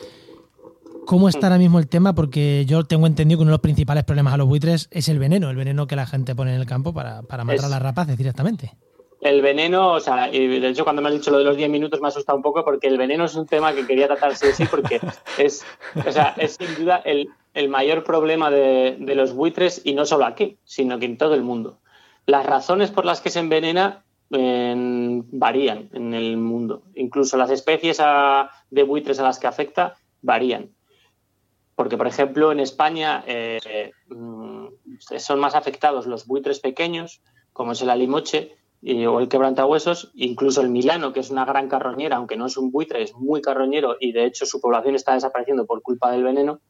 ¿Cómo está ahora mismo el tema? Porque yo tengo entendido que uno de los principales problemas a los buitres es el veneno, el veneno que la gente pone en el campo para, para matar es, a las rapaces directamente. El veneno, o sea, y de hecho cuando me has dicho lo de los 10 minutos me ha asustado un poco porque el veneno es un tema que quería tratar sí sí porque es, o sea, es sin duda el, el mayor problema de, de, los buitres y no solo aquí, sino que en todo el mundo. Las razones por las que se envenena varían en el mundo. Incluso las especies a, de buitres a las que afecta varían. Porque, por ejemplo, en España eh, son más afectados los buitres pequeños, como es el alimoche y, o el quebrantahuesos, incluso el milano, que es una gran carroñera, aunque no es un buitre, es muy carroñero y de hecho su población está desapareciendo por culpa del veneno.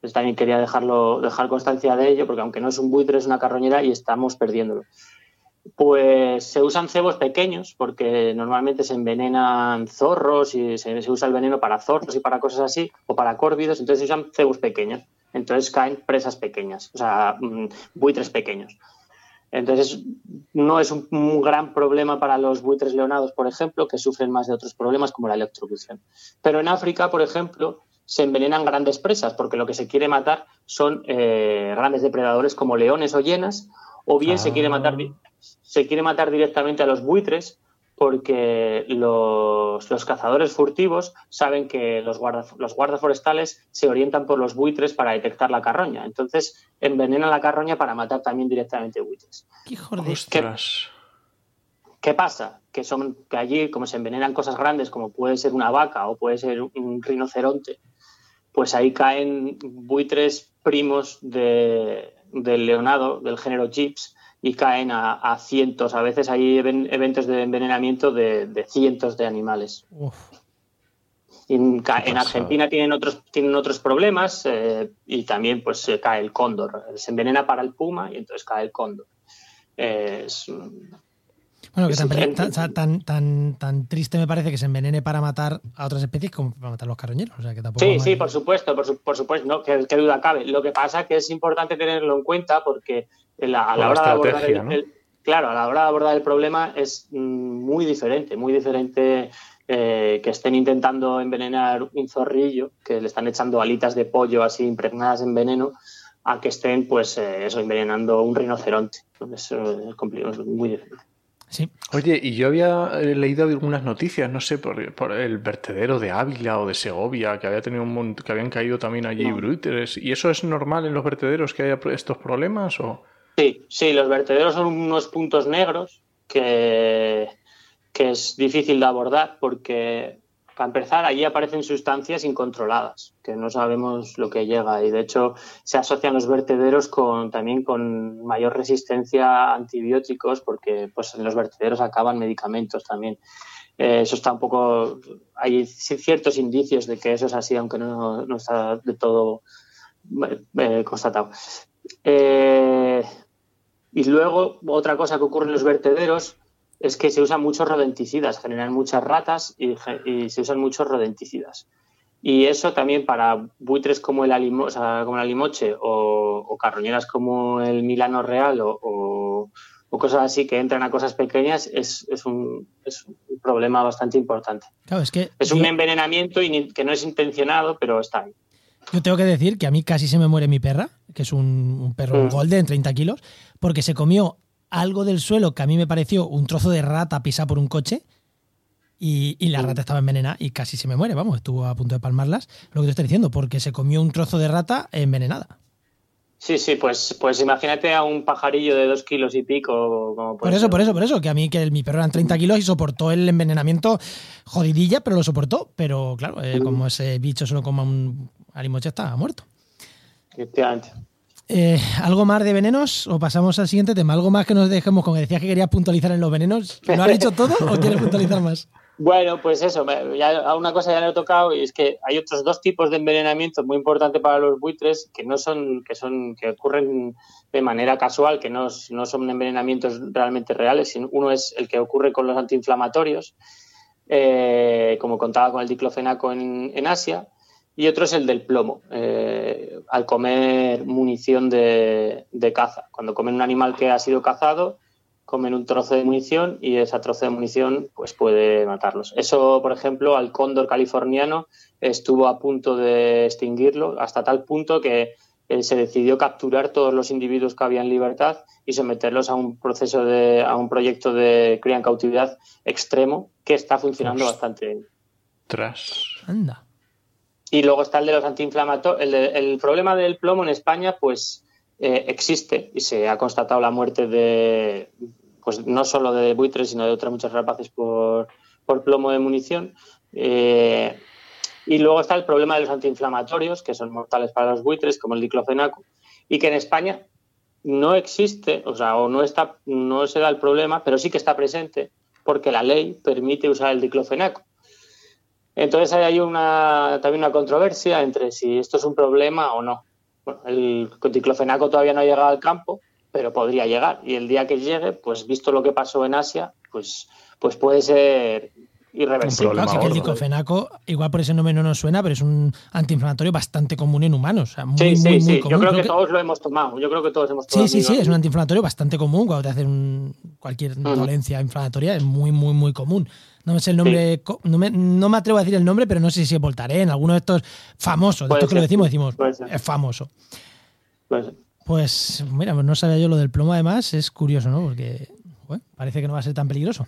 Pues también quería dejarlo, dejar constancia de ello, porque aunque no es un buitre, es una carroñera y estamos perdiéndolo. Pues se usan cebos pequeños porque normalmente se envenenan zorros y se, usa el veneno para zorros y para cosas así, o para córvidos, entonces se usan cebos pequeños. Entonces caen presas pequeñas, o sea, buitres pequeños. Entonces no es un, un gran problema para los buitres leonados, por ejemplo, que sufren más de otros problemas como la electrocución. Pero en África, por ejemplo, se envenenan grandes presas porque lo que se quiere matar son eh, grandes depredadores como leones o hienas, o bien ah. se quiere matar se quiere matar directamente a los buitres porque los, los cazadores furtivos saben que los, guarda, los guardas forestales se orientan por los buitres para detectar la carroña. Entonces envenenan la carroña para matar también directamente buitres. ¿Qué, ¿Qué, ¿Qué pasa? Que, son, que allí, como se envenenan cosas grandes, como puede ser una vaca o puede ser un rinoceronte, pues ahí caen buitres primos de, del leonado, del género Jeeps, y caen a, a, cientos. A veces hay eventos de envenenamiento de, de cientos de animales. En, en, Argentina tienen otros, tienen otros problemas eh, y también pues se cae el cóndor. Se envenena para el puma y entonces cae el cóndor. Eh, es, bueno, que tan, tan, tan, tan, tan triste me parece que se envenene para matar a otras especies como para matar a los carroñeros. O sea, que tampoco sí, sí, por supuesto, por, su, por supuesto, no, qué duda cabe. Lo que pasa es que es importante tenerlo en cuenta porque la, a la hora de abordar el, ¿no? el, claro, a la hora de abordar el problema es muy diferente, muy diferente eh, que estén intentando envenenar un zorrillo, que le están echando alitas de pollo así impregnadas en veneno, a que estén, pues, eh, eso, envenenando un rinoceronte. Entonces, es, complicado, es muy diferente. Sí. Oye, y yo había leído algunas noticias, no sé, por, por, el vertedero de Ávila o de Segovia, que había tenido un que habían caído también allí no. brúteres. ¿Y eso es normal en los vertederos que haya estos problemas o...? Sí, sí, los vertederos son unos puntos negros que, que es difícil de abordar porque, para empezar, allí aparecen sustancias incontroladas, que no sabemos lo que llega y, de hecho, se asocian los vertederos con, también con mayor resistencia a antibióticos porque pues, en los vertederos acaban medicamentos también. Eh, eso está un poco... Hay ciertos indicios de que eso es así, aunque no, está de todo eh, constatado. Eh, y luego, otra cosa que ocurre en los vertederos es que se usan muchos rodenticidas, generan muchas ratas y, y se usan muchos rodenticidas. Y eso también para buitres como el, alimo, o sea, como el alimoche o, o, carroñeras como el milano real o, o, o, cosas así que entran a cosas pequeñas es, es, un, es un, problema bastante importante. Claro, es que es un envenenamiento que no es intencionado, pero está ahí. Yo tengo que decir que a mí casi se me muere mi perra, que es un, un perro mm. golden, 30 kilos, porque se comió algo del suelo que a mí me pareció un trozo de rata pisado por un coche y, y, la rata estaba envenenada y casi se me muere, vamos, estuvo a punto de palmarlas, lo que te estoy diciendo, porque se comió un trozo de rata envenenada. Sí, sí, pues, pues imagínate a un pajarillo de dos kilos y pico. Como por eso, por eso, por eso, que a mí que mi perro eran 30 kilos y soportó el envenenamiento jodidilla, pero lo soportó. Pero claro, eh, como ese bicho solo coma un alimoche, está muerto. Efectivamente. Eh, ¿Algo más de venenos o pasamos al siguiente tema? ¿Algo más que nos dejemos con decías que querías puntualizar en los venenos? ¿Lo has dicho todo o quieres puntualizar más? Bueno, pues eso, ya una cosa ya le he tocado y es que hay otros dos tipos de envenenamiento muy importantes para los buitres que no son, que son, que ocurren de manera casual, que no, son envenenamientos realmente reales, uno es el que ocurre con los antiinflamatorios, eh, como contaba con el diclofenaco en, Asia, y otro es el del plomo, eh, al comer munición de, de caza. Cuando comen un animal que ha sido cazado, comen un trozo de munición y esa trozo de munición pues puede matarlos. Eso, por ejemplo, al cóndor californiano estuvo a punto de extinguirlo hasta tal punto que eh, se decidió capturar todos los individuos que había en libertad y someterlos a un proceso de a un proyecto de cría en cautividad extremo que está funcionando bastante bien. Tras. Anda. Y luego está el de los antiinflamatorios. El, problema del plomo en España, pues eh, existe y se ha constatado la muerte de, pues no solo de buitres, sino de otras muchas rapaces por, plomo de munición. Eh, y luego está el problema de los antiinflamatorios, que son mortales para los buitres, como el diclofenaco, y que en España no existe, o sea, o no está, no se da el problema, pero sí que está presente, porque la ley permite usar el diclofenaco. Entonces hay una, también una controversia entre si esto es un problema o no el diclofenaco todavía no ha llegado al campo, pero podría llegar. Y el día que llegue, pues visto lo que pasó en Asia, pues, pues puede ser irreversible. Claro, el diclofenaco, igual por ese nombre no nos suena, pero es un antiinflamatorio bastante común en humanos. sí, sí, sí. Yo creo, que, todos lo hemos tomado. Yo creo que todos hemos tomado. Sí, sí, sí. Es un antiinflamatorio bastante común. Cuando te hacen cualquier dolencia inflamatoria, es muy, muy, muy común. No me sé el nombre, no, me, no, me, atrevo a decir el nombre, pero no sé si es Voltaren, alguno de estos famosos, de estos que lo decimos, decimos, es famoso. Pues mira, pues no sabía yo lo del plomo, además, es curioso, ¿no? Porque parece que no va a ser tan peligroso.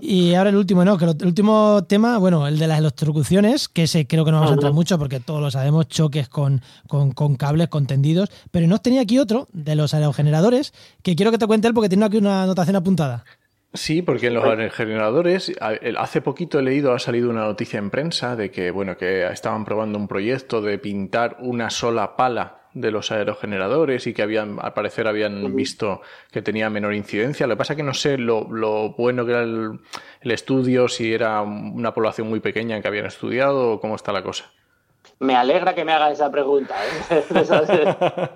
Y ahora el último, ¿no? Que el último tema, bueno, el de las electrocuciones, que ese creo que no vamos a entrar mucho porque todos lo sabemos, choques con, con, con, cables, con tendidos. Pero no tenía aquí otro de los aerogeneradores que quiero que te cuente él porque tiene aquí una anotación apuntada. Sí, porque en los generadores, hace poquito he leído, ha salido una noticia en prensa de que, bueno, que estaban probando un proyecto de pintar una sola pala de los aerogeneradores y que habían, al parecer habían visto que tenía menor incidencia. Lo que pasa es que no sé lo, bueno que era el, estudio, si era una población muy pequeña que habían estudiado o cómo está la cosa. Me alegra que me haga esa pregunta. ¿eh?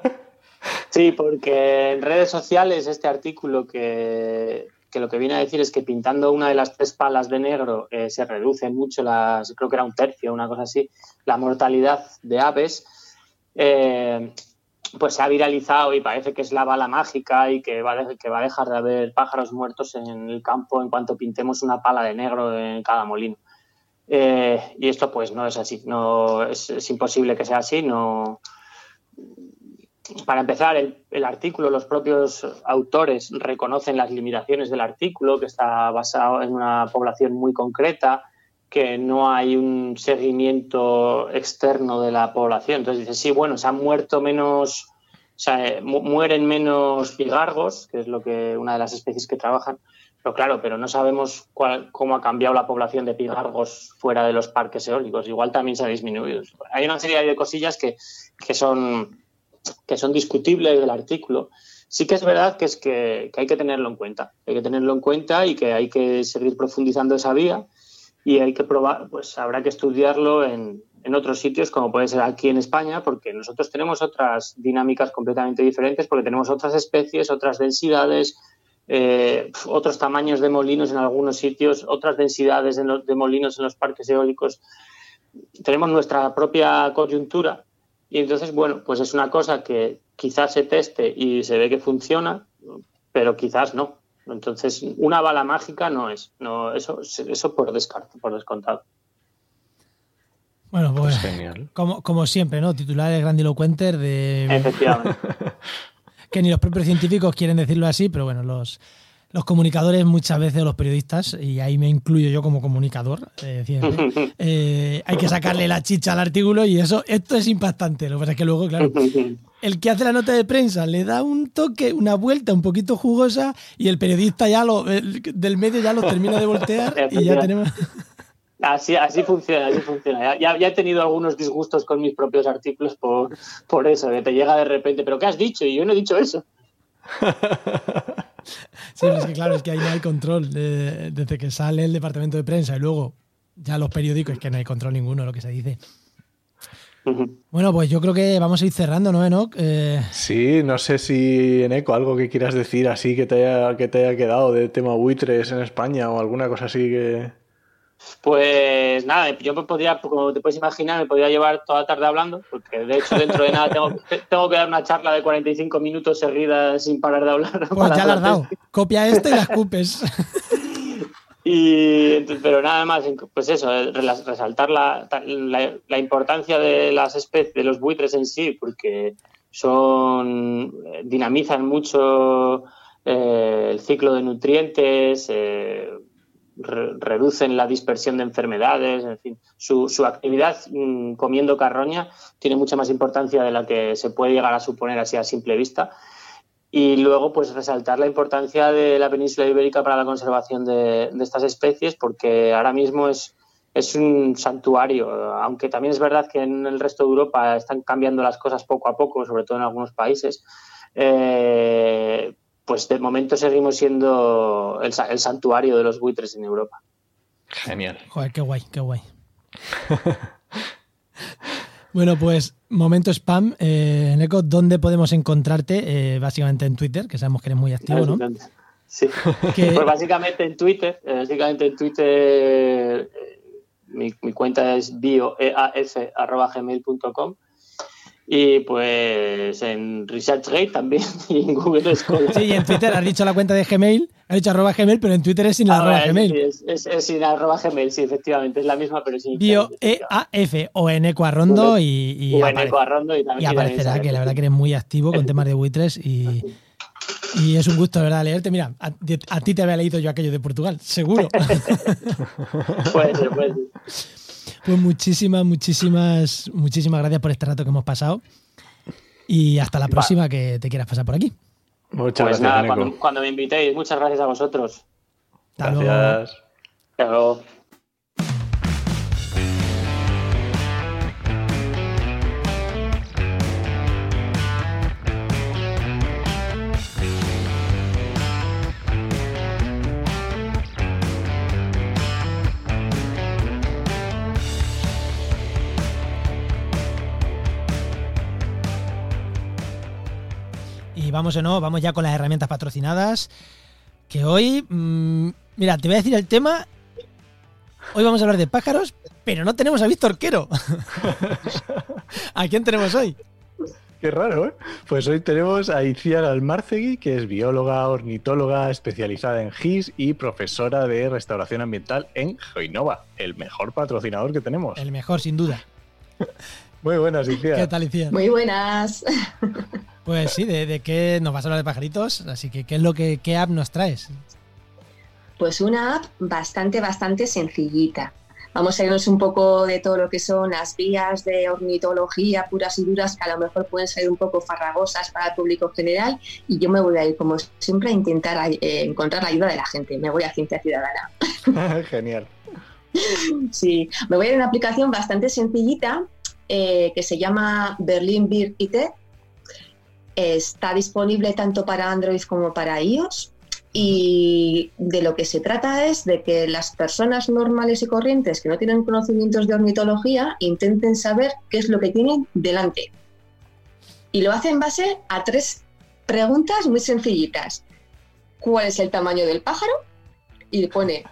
sí, porque en redes sociales este artículo que que lo que viene a decir es que pintando una de las tres palas de negro eh, se reduce mucho, las, creo que era un tercio, una cosa así, la mortalidad de aves, eh, pues se ha viralizado y parece que es la bala mágica y que va, a, dejar de haber pájaros muertos en el campo en cuanto pintemos una pala de negro en cada molino. Eh, y esto pues no es así, no es, imposible que sea así, no para empezar, el, artículo, los propios autores reconocen las limitaciones del artículo, que está basado en una población muy concreta, que no hay un seguimiento externo de la población. Entonces dice, sí, bueno, se han muerto menos, o sea, eh, mueren menos pigargos, que es lo que una de las especies que trabajan, pero claro, pero no sabemos cómo ha cambiado la población de pigargos fuera de los parques eólicos. Igual también se ha disminuido. Hay una serie de cosillas que, que son que son discutibles del artículo, sí que es verdad que es que, hay que tenerlo en cuenta. Hay que tenerlo en cuenta y que hay que seguir profundizando esa vía y hay que probar, pues habrá que estudiarlo en, otros sitios, como puede ser aquí en España, porque nosotros tenemos otras dinámicas completamente diferentes, porque tenemos otras especies, otras densidades, eh, otros tamaños de molinos en algunos sitios, otras densidades de molinos en los parques eólicos. Tenemos nuestra propia coyuntura y entonces, bueno, pues es una cosa que quizás se teste y se ve que funciona, pero quizás no. Entonces, una bala mágica no es. No, eso, eso por descarte, por descontado. Bueno, pues, genial. Como, como siempre, ¿no? Titulares grandilocuentes de. Efectivamente. que ni los propios científicos quieren decirlo así, pero bueno, los, los comunicadores muchas veces, los periodistas, y ahí me incluyo yo como comunicador, eh, eh, hay que sacarle la chicha al artículo y eso, esto es impactante. Lo que pasa es que luego, claro, el que hace la nota de prensa le da un toque, una vuelta un poquito jugosa y el periodista ya lo, del medio ya lo termina de voltear y ya tenemos... Así, así funciona, así funciona. Ya, ya, he tenido algunos disgustos con mis propios artículos por, por eso, que te llega de repente, pero ¿qué has dicho? Y yo no he dicho eso. sí, es que claro, es que ahí no hay control. desde que sale el departamento de prensa y luego ya los periódicos, es que no hay control ninguno lo que se dice. Bueno, pues yo creo que vamos a ir cerrando, ¿no, Enoch? Eh... Sí, no sé si, en eco algo que quieras decir así que te haya, que te haya quedado de tema buitres en España o alguna cosa así que... Pues nada, yo me podría, como te puedes imaginar, me podría llevar toda la tarde hablando, porque de hecho dentro de nada tengo, tengo que dar una charla de 45 minutos seguidas sin parar de hablar. Pues ya la has dado. Copia este y la escupes. Y, pero nada más, pues eso, resaltar la, la, importancia de las especies, de los buitres en sí, porque son dinamizan mucho eh, el ciclo de nutrientes, eh, reducen la dispersión de enfermedades, en fin, su, actividad mm, comiendo carroña tiene mucha más importancia de la que se puede llegar a suponer así a simple vista. Y luego, pues resaltar la importancia de la península ibérica para la conservación de, estas especies, porque ahora mismo es, es un santuario, aunque también es verdad que en el resto de Europa están cambiando las cosas poco a poco, sobre todo en algunos países. Eh, pues de momento seguimos siendo el, santuario de los buitres en Europa. Genial. Joder, qué guay, qué guay. bueno, pues momento spam. Eh, Neko, ¿dónde podemos encontrarte? Eh, básicamente en Twitter, que sabemos que eres muy activo, ¿no? Sí. Pues básicamente en Twitter. Eh, básicamente en Twitter eh, mi, mi, cuenta es bioeaf.gmail.com y pues en ResearchGate también y en Google Scholar. Sí, y en Twitter has dicho la cuenta de Gmail, has dicho arroba Gmail, pero en Twitter es sin la arroba Gmail. Sí, es, es, sin arroba Gmail, sí, efectivamente, es la misma, pero sin. Bio E-A-F o en Arrondo y, y, y, también y aparecerá que la verdad que eres muy activo con temas de buitres y, y es un gusto, ¿verdad? Leerte. Mira, a, a, ti te había leído yo aquello de Portugal, seguro. puede ser, puede ser. Pues muchísimas, muchísimas, muchísimas gracias por este rato que hemos pasado. Y hasta la próxima que te quieras pasar por aquí. Muchas pues gracias. Nada, cuando, me invitéis, muchas gracias a vosotros. gracias. Hasta luego. Vamos o no, vamos ya con las herramientas patrocinadas. Que hoy, mm, mira, te voy a decir el tema. Hoy vamos a hablar de pájaros, pero no tenemos a Víctor Quero. ¿A quién tenemos hoy? Qué raro, ¿eh? Pues hoy tenemos a Iciar Almarcegui, que es bióloga, ornitóloga, especializada en GIS y profesora de restauración ambiental en Joinova, el mejor patrocinador que tenemos. El mejor, sin duda. Muy buenas, Iciar. ¿Qué tal, Iciar? Muy buenas. Pues sí, de, qué nos vas a hablar de pajaritos, así que ¿qué es lo que qué app nos traes? Pues una app bastante, bastante sencillita. Vamos a irnos un poco de todo lo que son las vías de ornitología puras y duras que a lo mejor pueden ser un poco farragosas para el público general y yo me voy a ir como siempre a intentar eh, encontrar la ayuda de la gente. Me voy a ciencia ciudadana. Genial. Sí, me voy a ir a una aplicación bastante sencillita eh, que se llama Berlin Beer IT Está disponible tanto para Android como para iOS y de lo que se trata es de que las personas normales y corrientes que no tienen conocimientos de ornitología intenten saber qué es lo que tienen delante. Y lo hace en base a tres preguntas muy sencillitas. ¿Cuál es el tamaño del pájaro? Y pone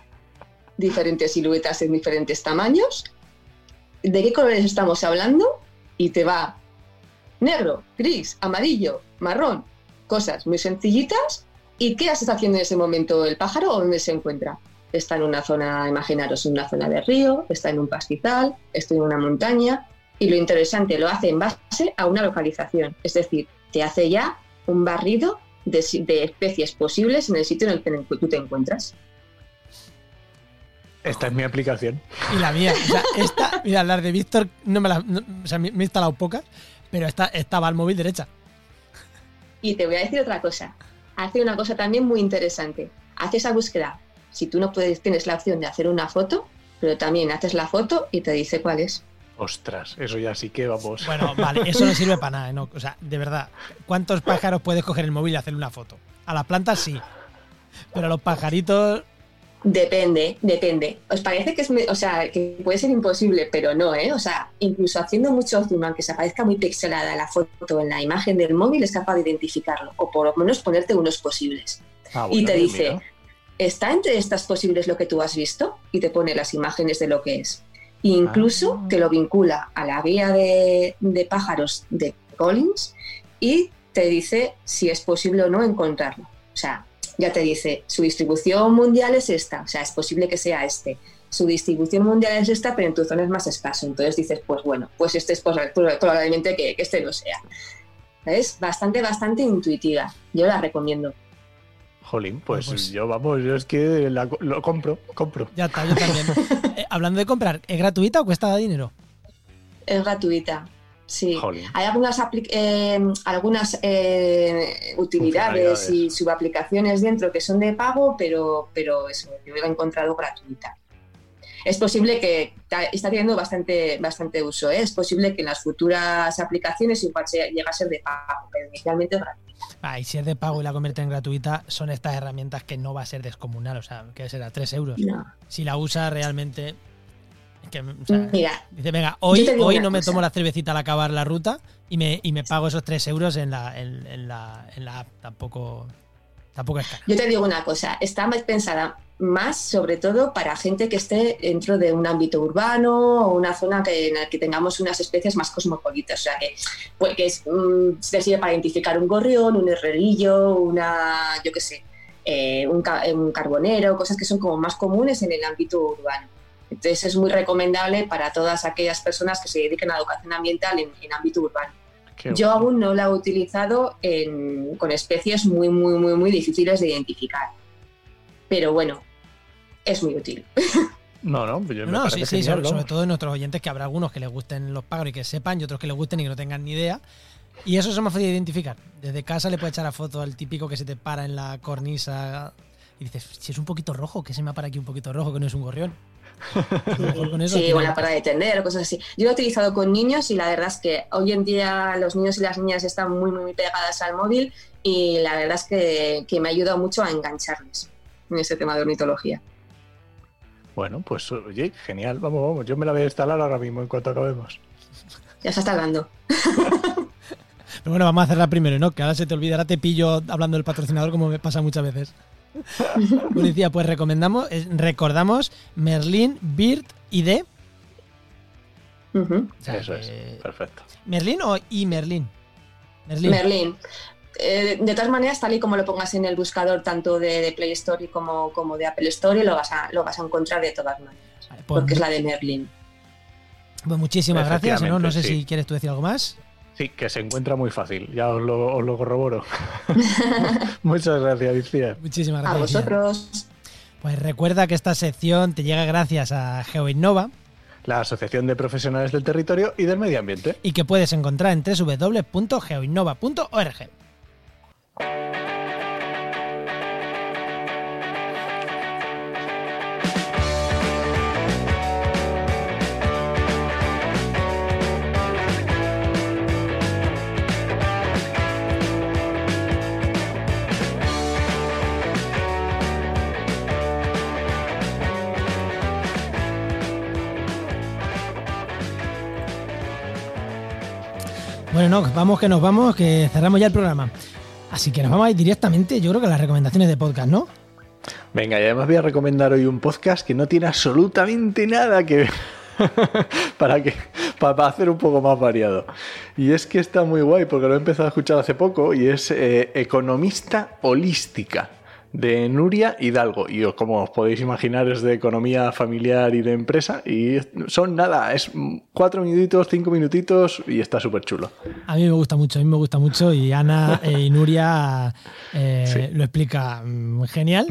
diferentes siluetas en diferentes tamaños. ¿De qué colores estamos hablando? Y te va negro, gris, amarillo, marrón, cosas muy sencillitas. ¿Y qué está haciendo en ese momento el pájaro o dónde se encuentra? Está en una zona, imaginaros, en una zona de río, está en un pastizal, está en una montaña. Y lo interesante, lo hace en base a una localización. Es decir, te hace ya un barrido de, si- de especies posibles en el sitio en el que tú te encuentras. Esta es mi aplicación. Y la mía. O sea, esta, mira, las de Víctor, no me la, no- o sea, me me he instalado pocas, pero esta, esta va al móvil derecha. Y te voy a decir otra cosa. Hace una cosa también muy interesante. Hace esa búsqueda. Si tú no puedes, tienes la opción de hacer una foto, pero también haces la foto y te dice cuál es. Ostras, eso ya sí que vamos. Bueno, vale, eso no sirve para nada, ¿no? O sea, de verdad, ¿cuántos pájaros puedes coger el móvil y hacer una foto? A las plantas sí. Pero a los pajaritos. Depende, depende. ¿Os parece que es, me- o sea, que puede ser imposible, pero no, ¿eh? O sea, incluso haciendo mucho zoom, aunque se parezca muy pixelada la foto en la imagen del móvil, es capaz de identificarlo, o por lo menos ponerte unos posibles. Ah, y te dice, mira. ¿está entre estas posibles lo que tú has visto? Y te pone las imágenes de lo que es. E incluso Ah. te lo vincula a la guía de, de pájaros de Collins y te dice si es posible o no encontrarlo. O sea, ya te dice, su distribución mundial es esta, o sea, es posible que sea este. Su distribución mundial es esta, pero en tu zona es más escaso. Entonces dices, pues bueno, pues este es probablemente que, que este no sea. Es bastante, bastante intuitiva. Yo la recomiendo. Jolín, pues, Pues- yo vamos, yo es que la co- lo compro, compro. Ya está, yo también. Eh, hablando de comprar, ¿es gratuita o cuesta dinero? Es gratuita. Sí. Jolín. Hay algunas, eh, algunas eh, utilidades y subaplicaciones dentro que son de pago, pero, pero eso, yo la he encontrado gratuita. Es posible que está teniendo bastante, bastante uso. ¿eh? Es posible que en las futuras aplicaciones llegue a ser de pago, pero inicialmente es gratuita. Ah, y si es de pago y la convierte en gratuita, son estas herramientas que no va a ser descomunal. O sea, que será 3 euros. No. Si la usa realmente. Es que, o sea, Mira, dice, venga, hoy, hoy no me cosa. tomo la cervecita al acabar la ruta y me, y me pago esos 3 euros en la, en, en la, en la app. Tampoco, tampoco es caro. Yo te digo una cosa, está más pensada más sobre todo para gente que esté dentro de un ámbito urbano o una zona que, en la que tengamos unas especies más cosmopolitas. O sea, que, pues, que es, mm, te sirve para identificar un gorrión, un herrerillo, una, yo qué sé, eh, un, un carbonero, cosas que son como más comunes en el ámbito urbano. Entonces es muy recomendable para todas aquellas personas que se dediquen a la educación ambiental en, en ámbito urbano. Qué Yo bueno. aún no la he utilizado en- con especies muy, muy, muy, muy difíciles de identificar. Pero bueno, es muy útil. No, no, pues yo me No, sí, sí, genial, sobre, todo en nuestros oyentes, que habrá algunos que les gusten los pájaros y que sepan, y otros que les gusten y que no tengan ni idea. Y eso es más fácil de identificar. Desde casa le puedes echar la foto al típico que se te para en la cornisa y dices, si es un poquito rojo, que se me para aquí un poquito rojo, que no es un gorrión. Con eso Sí, tiene- una para de tender, cosas así. Yo lo he utilizado con niños y la verdad es que hoy en día los niños y las niñas están muy, muy, pegadas al móvil y la verdad es que, que me ha ayudado mucho a engancharles en este tema de ornitología. Bueno, pues oye, genial, vamos, vamos. Yo me la voy a instalar ahora mismo en cuanto acabemos. Ya se está dando. Pero bueno, vamos a hacerla primero, ¿no? Que ahora se te olvidará, te pillo hablando del patrocinador como me pasa muchas veces. Decía, pues recomendamos, eh, recordamos Merlin, Bird y D. O sea, Eso es, que- perfecto. ¿Merlin o y Merlin? Merlin. Merlín. Eh, de todas maneras, tal y como lo pongas en el buscador tanto de, de Play Store como, como de Apple Store, lo vas, a, lo vas a encontrar de todas maneras. Vale, pues, Porque es la de Merlin. pues muchísimas gracias. ¿no? no sé sí. si quieres tú decir algo más. Sí, que se encuentra muy fácil, ya os lo, os lo corroboro. Muchas gracias, Alicia. Muchísimas A gracias. Lucía. vosotros. Pues recuerda que esta sección te llega gracias a GeoInnova La Asociación de Profesionales del Territorio y del Medio Ambiente. y que puedes encontrar en www.geoinnova.org. Bueno, no, vamos que nos vamos, que cerramos ya el programa. Así que nos vamos a ir directamente, yo creo que a las recomendaciones de podcast, ¿no? Venga, y además voy a recomendar hoy un podcast que no tiene absolutamente nada que ver. para que para hacer un poco más variado. Y es que está muy guay porque lo he empezado a escuchar hace poco y es eh, Economista Holística. De Nuria Hidalgo. Y como os podéis imaginar, es de economía familiar y de empresa. Y son nada, es cuatro minutitos, cinco minutitos y está súper chulo. A mí me gusta mucho, a mí me gusta mucho. Y Ana eh, y Nuria eh, Sí. lo explica mm, genial.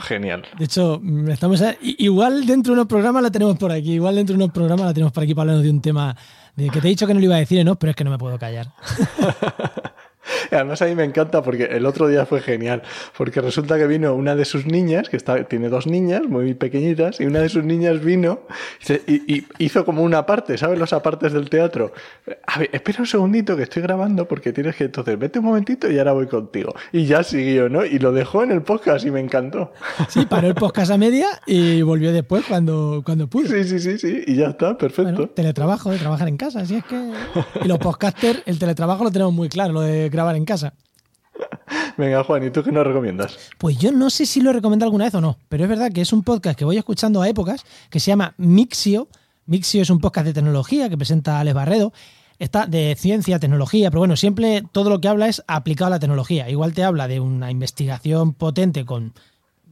Genial. De hecho, mm, estamos a- igual dentro de unos programas la tenemos por aquí, igual dentro de unos programas la tenemos por aquí para hablarnos de un tema de que te he dicho que no lo iba a decir, ¿no? Pero es que no me puedo callar. Y Además a mí me encanta porque el otro día fue genial, porque resulta que vino una de sus niñas, que está, tiene dos niñas muy pequeñitas, y una de sus niñas vino y- y hizo como una parte, ¿sabes? Los apartes del teatro. A ver, espera un segundito que estoy grabando porque tienes que, entonces, vete un momentito y ahora voy contigo. Y ya siguió, ¿no? Y lo dejó en el podcast y me encantó. Sí, paró el podcast a media y volvió después cuando, cuando pudo. Sí, sí, sí, sí, y ya está, perfecto. Bueno, teletrabajo, de trabajar en casa, así es que... Y los podcasters, el teletrabajo lo tenemos muy claro, lo de grabar en casa. Venga, Juan, ¿y tú qué nos recomiendas? Pues yo no sé si lo he recomendado alguna vez o no, pero es verdad que es un podcast que voy escuchando a épocas, que se llama Mixio. Mixio es un podcast de tecnología que presenta Alex Barredo. Está de ciencia, tecnología, pero bueno, siempre todo lo que habla es aplicado a la tecnología. Igual te habla de una investigación potente con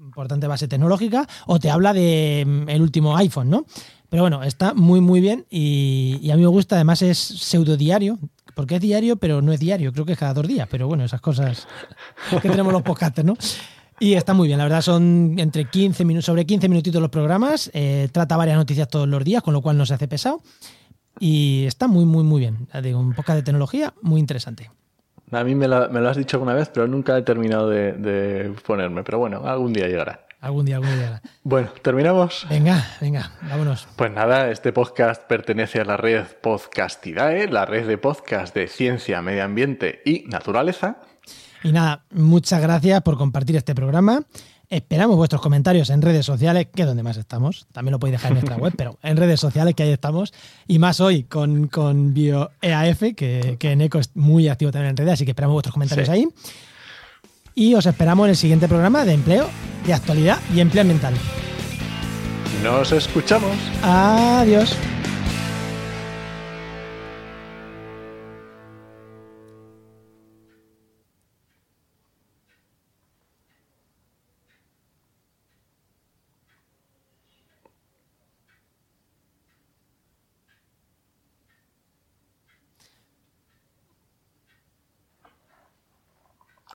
importante base tecnológica o te habla de mm, el último iPhone, ¿no? Pero bueno, está muy muy bien y, y a mí me gusta, además es pseudo diario, porque es diario, pero no es diario, creo que es cada dos días, pero bueno, esas cosas que tenemos los podcasters, ¿no? Y está muy bien, la verdad son entre 15 minutos, sobre 15 minutitos los programas, eh, trata varias noticias todos los días, con lo cual no se hace pesado. Y está muy, muy, muy bien. Digo, un podcast de tecnología muy interesante. A mí me, lo has dicho alguna vez, pero nunca he terminado de, de ponerme. Pero bueno, algún día llegará. Algún día, algún día. Bueno, ¿terminamos? Venga, venga, vámonos. Pues nada, este podcast pertenece a la red Podcastidae, la red de podcast de ciencia, medio ambiente y naturaleza. Y nada, muchas gracias por compartir este programa. Esperamos vuestros comentarios en redes sociales, que es donde más estamos. También lo podéis dejar en nuestra web, pero en redes sociales, que ahí estamos. Y más hoy con, con BioEAF, que, que en Eco es muy activo también en redes, así que esperamos vuestros comentarios Sí. ahí. Y os esperamos en el siguiente programa de empleo, de actualidad y empleo ambiental. Nos escuchamos. Adiós.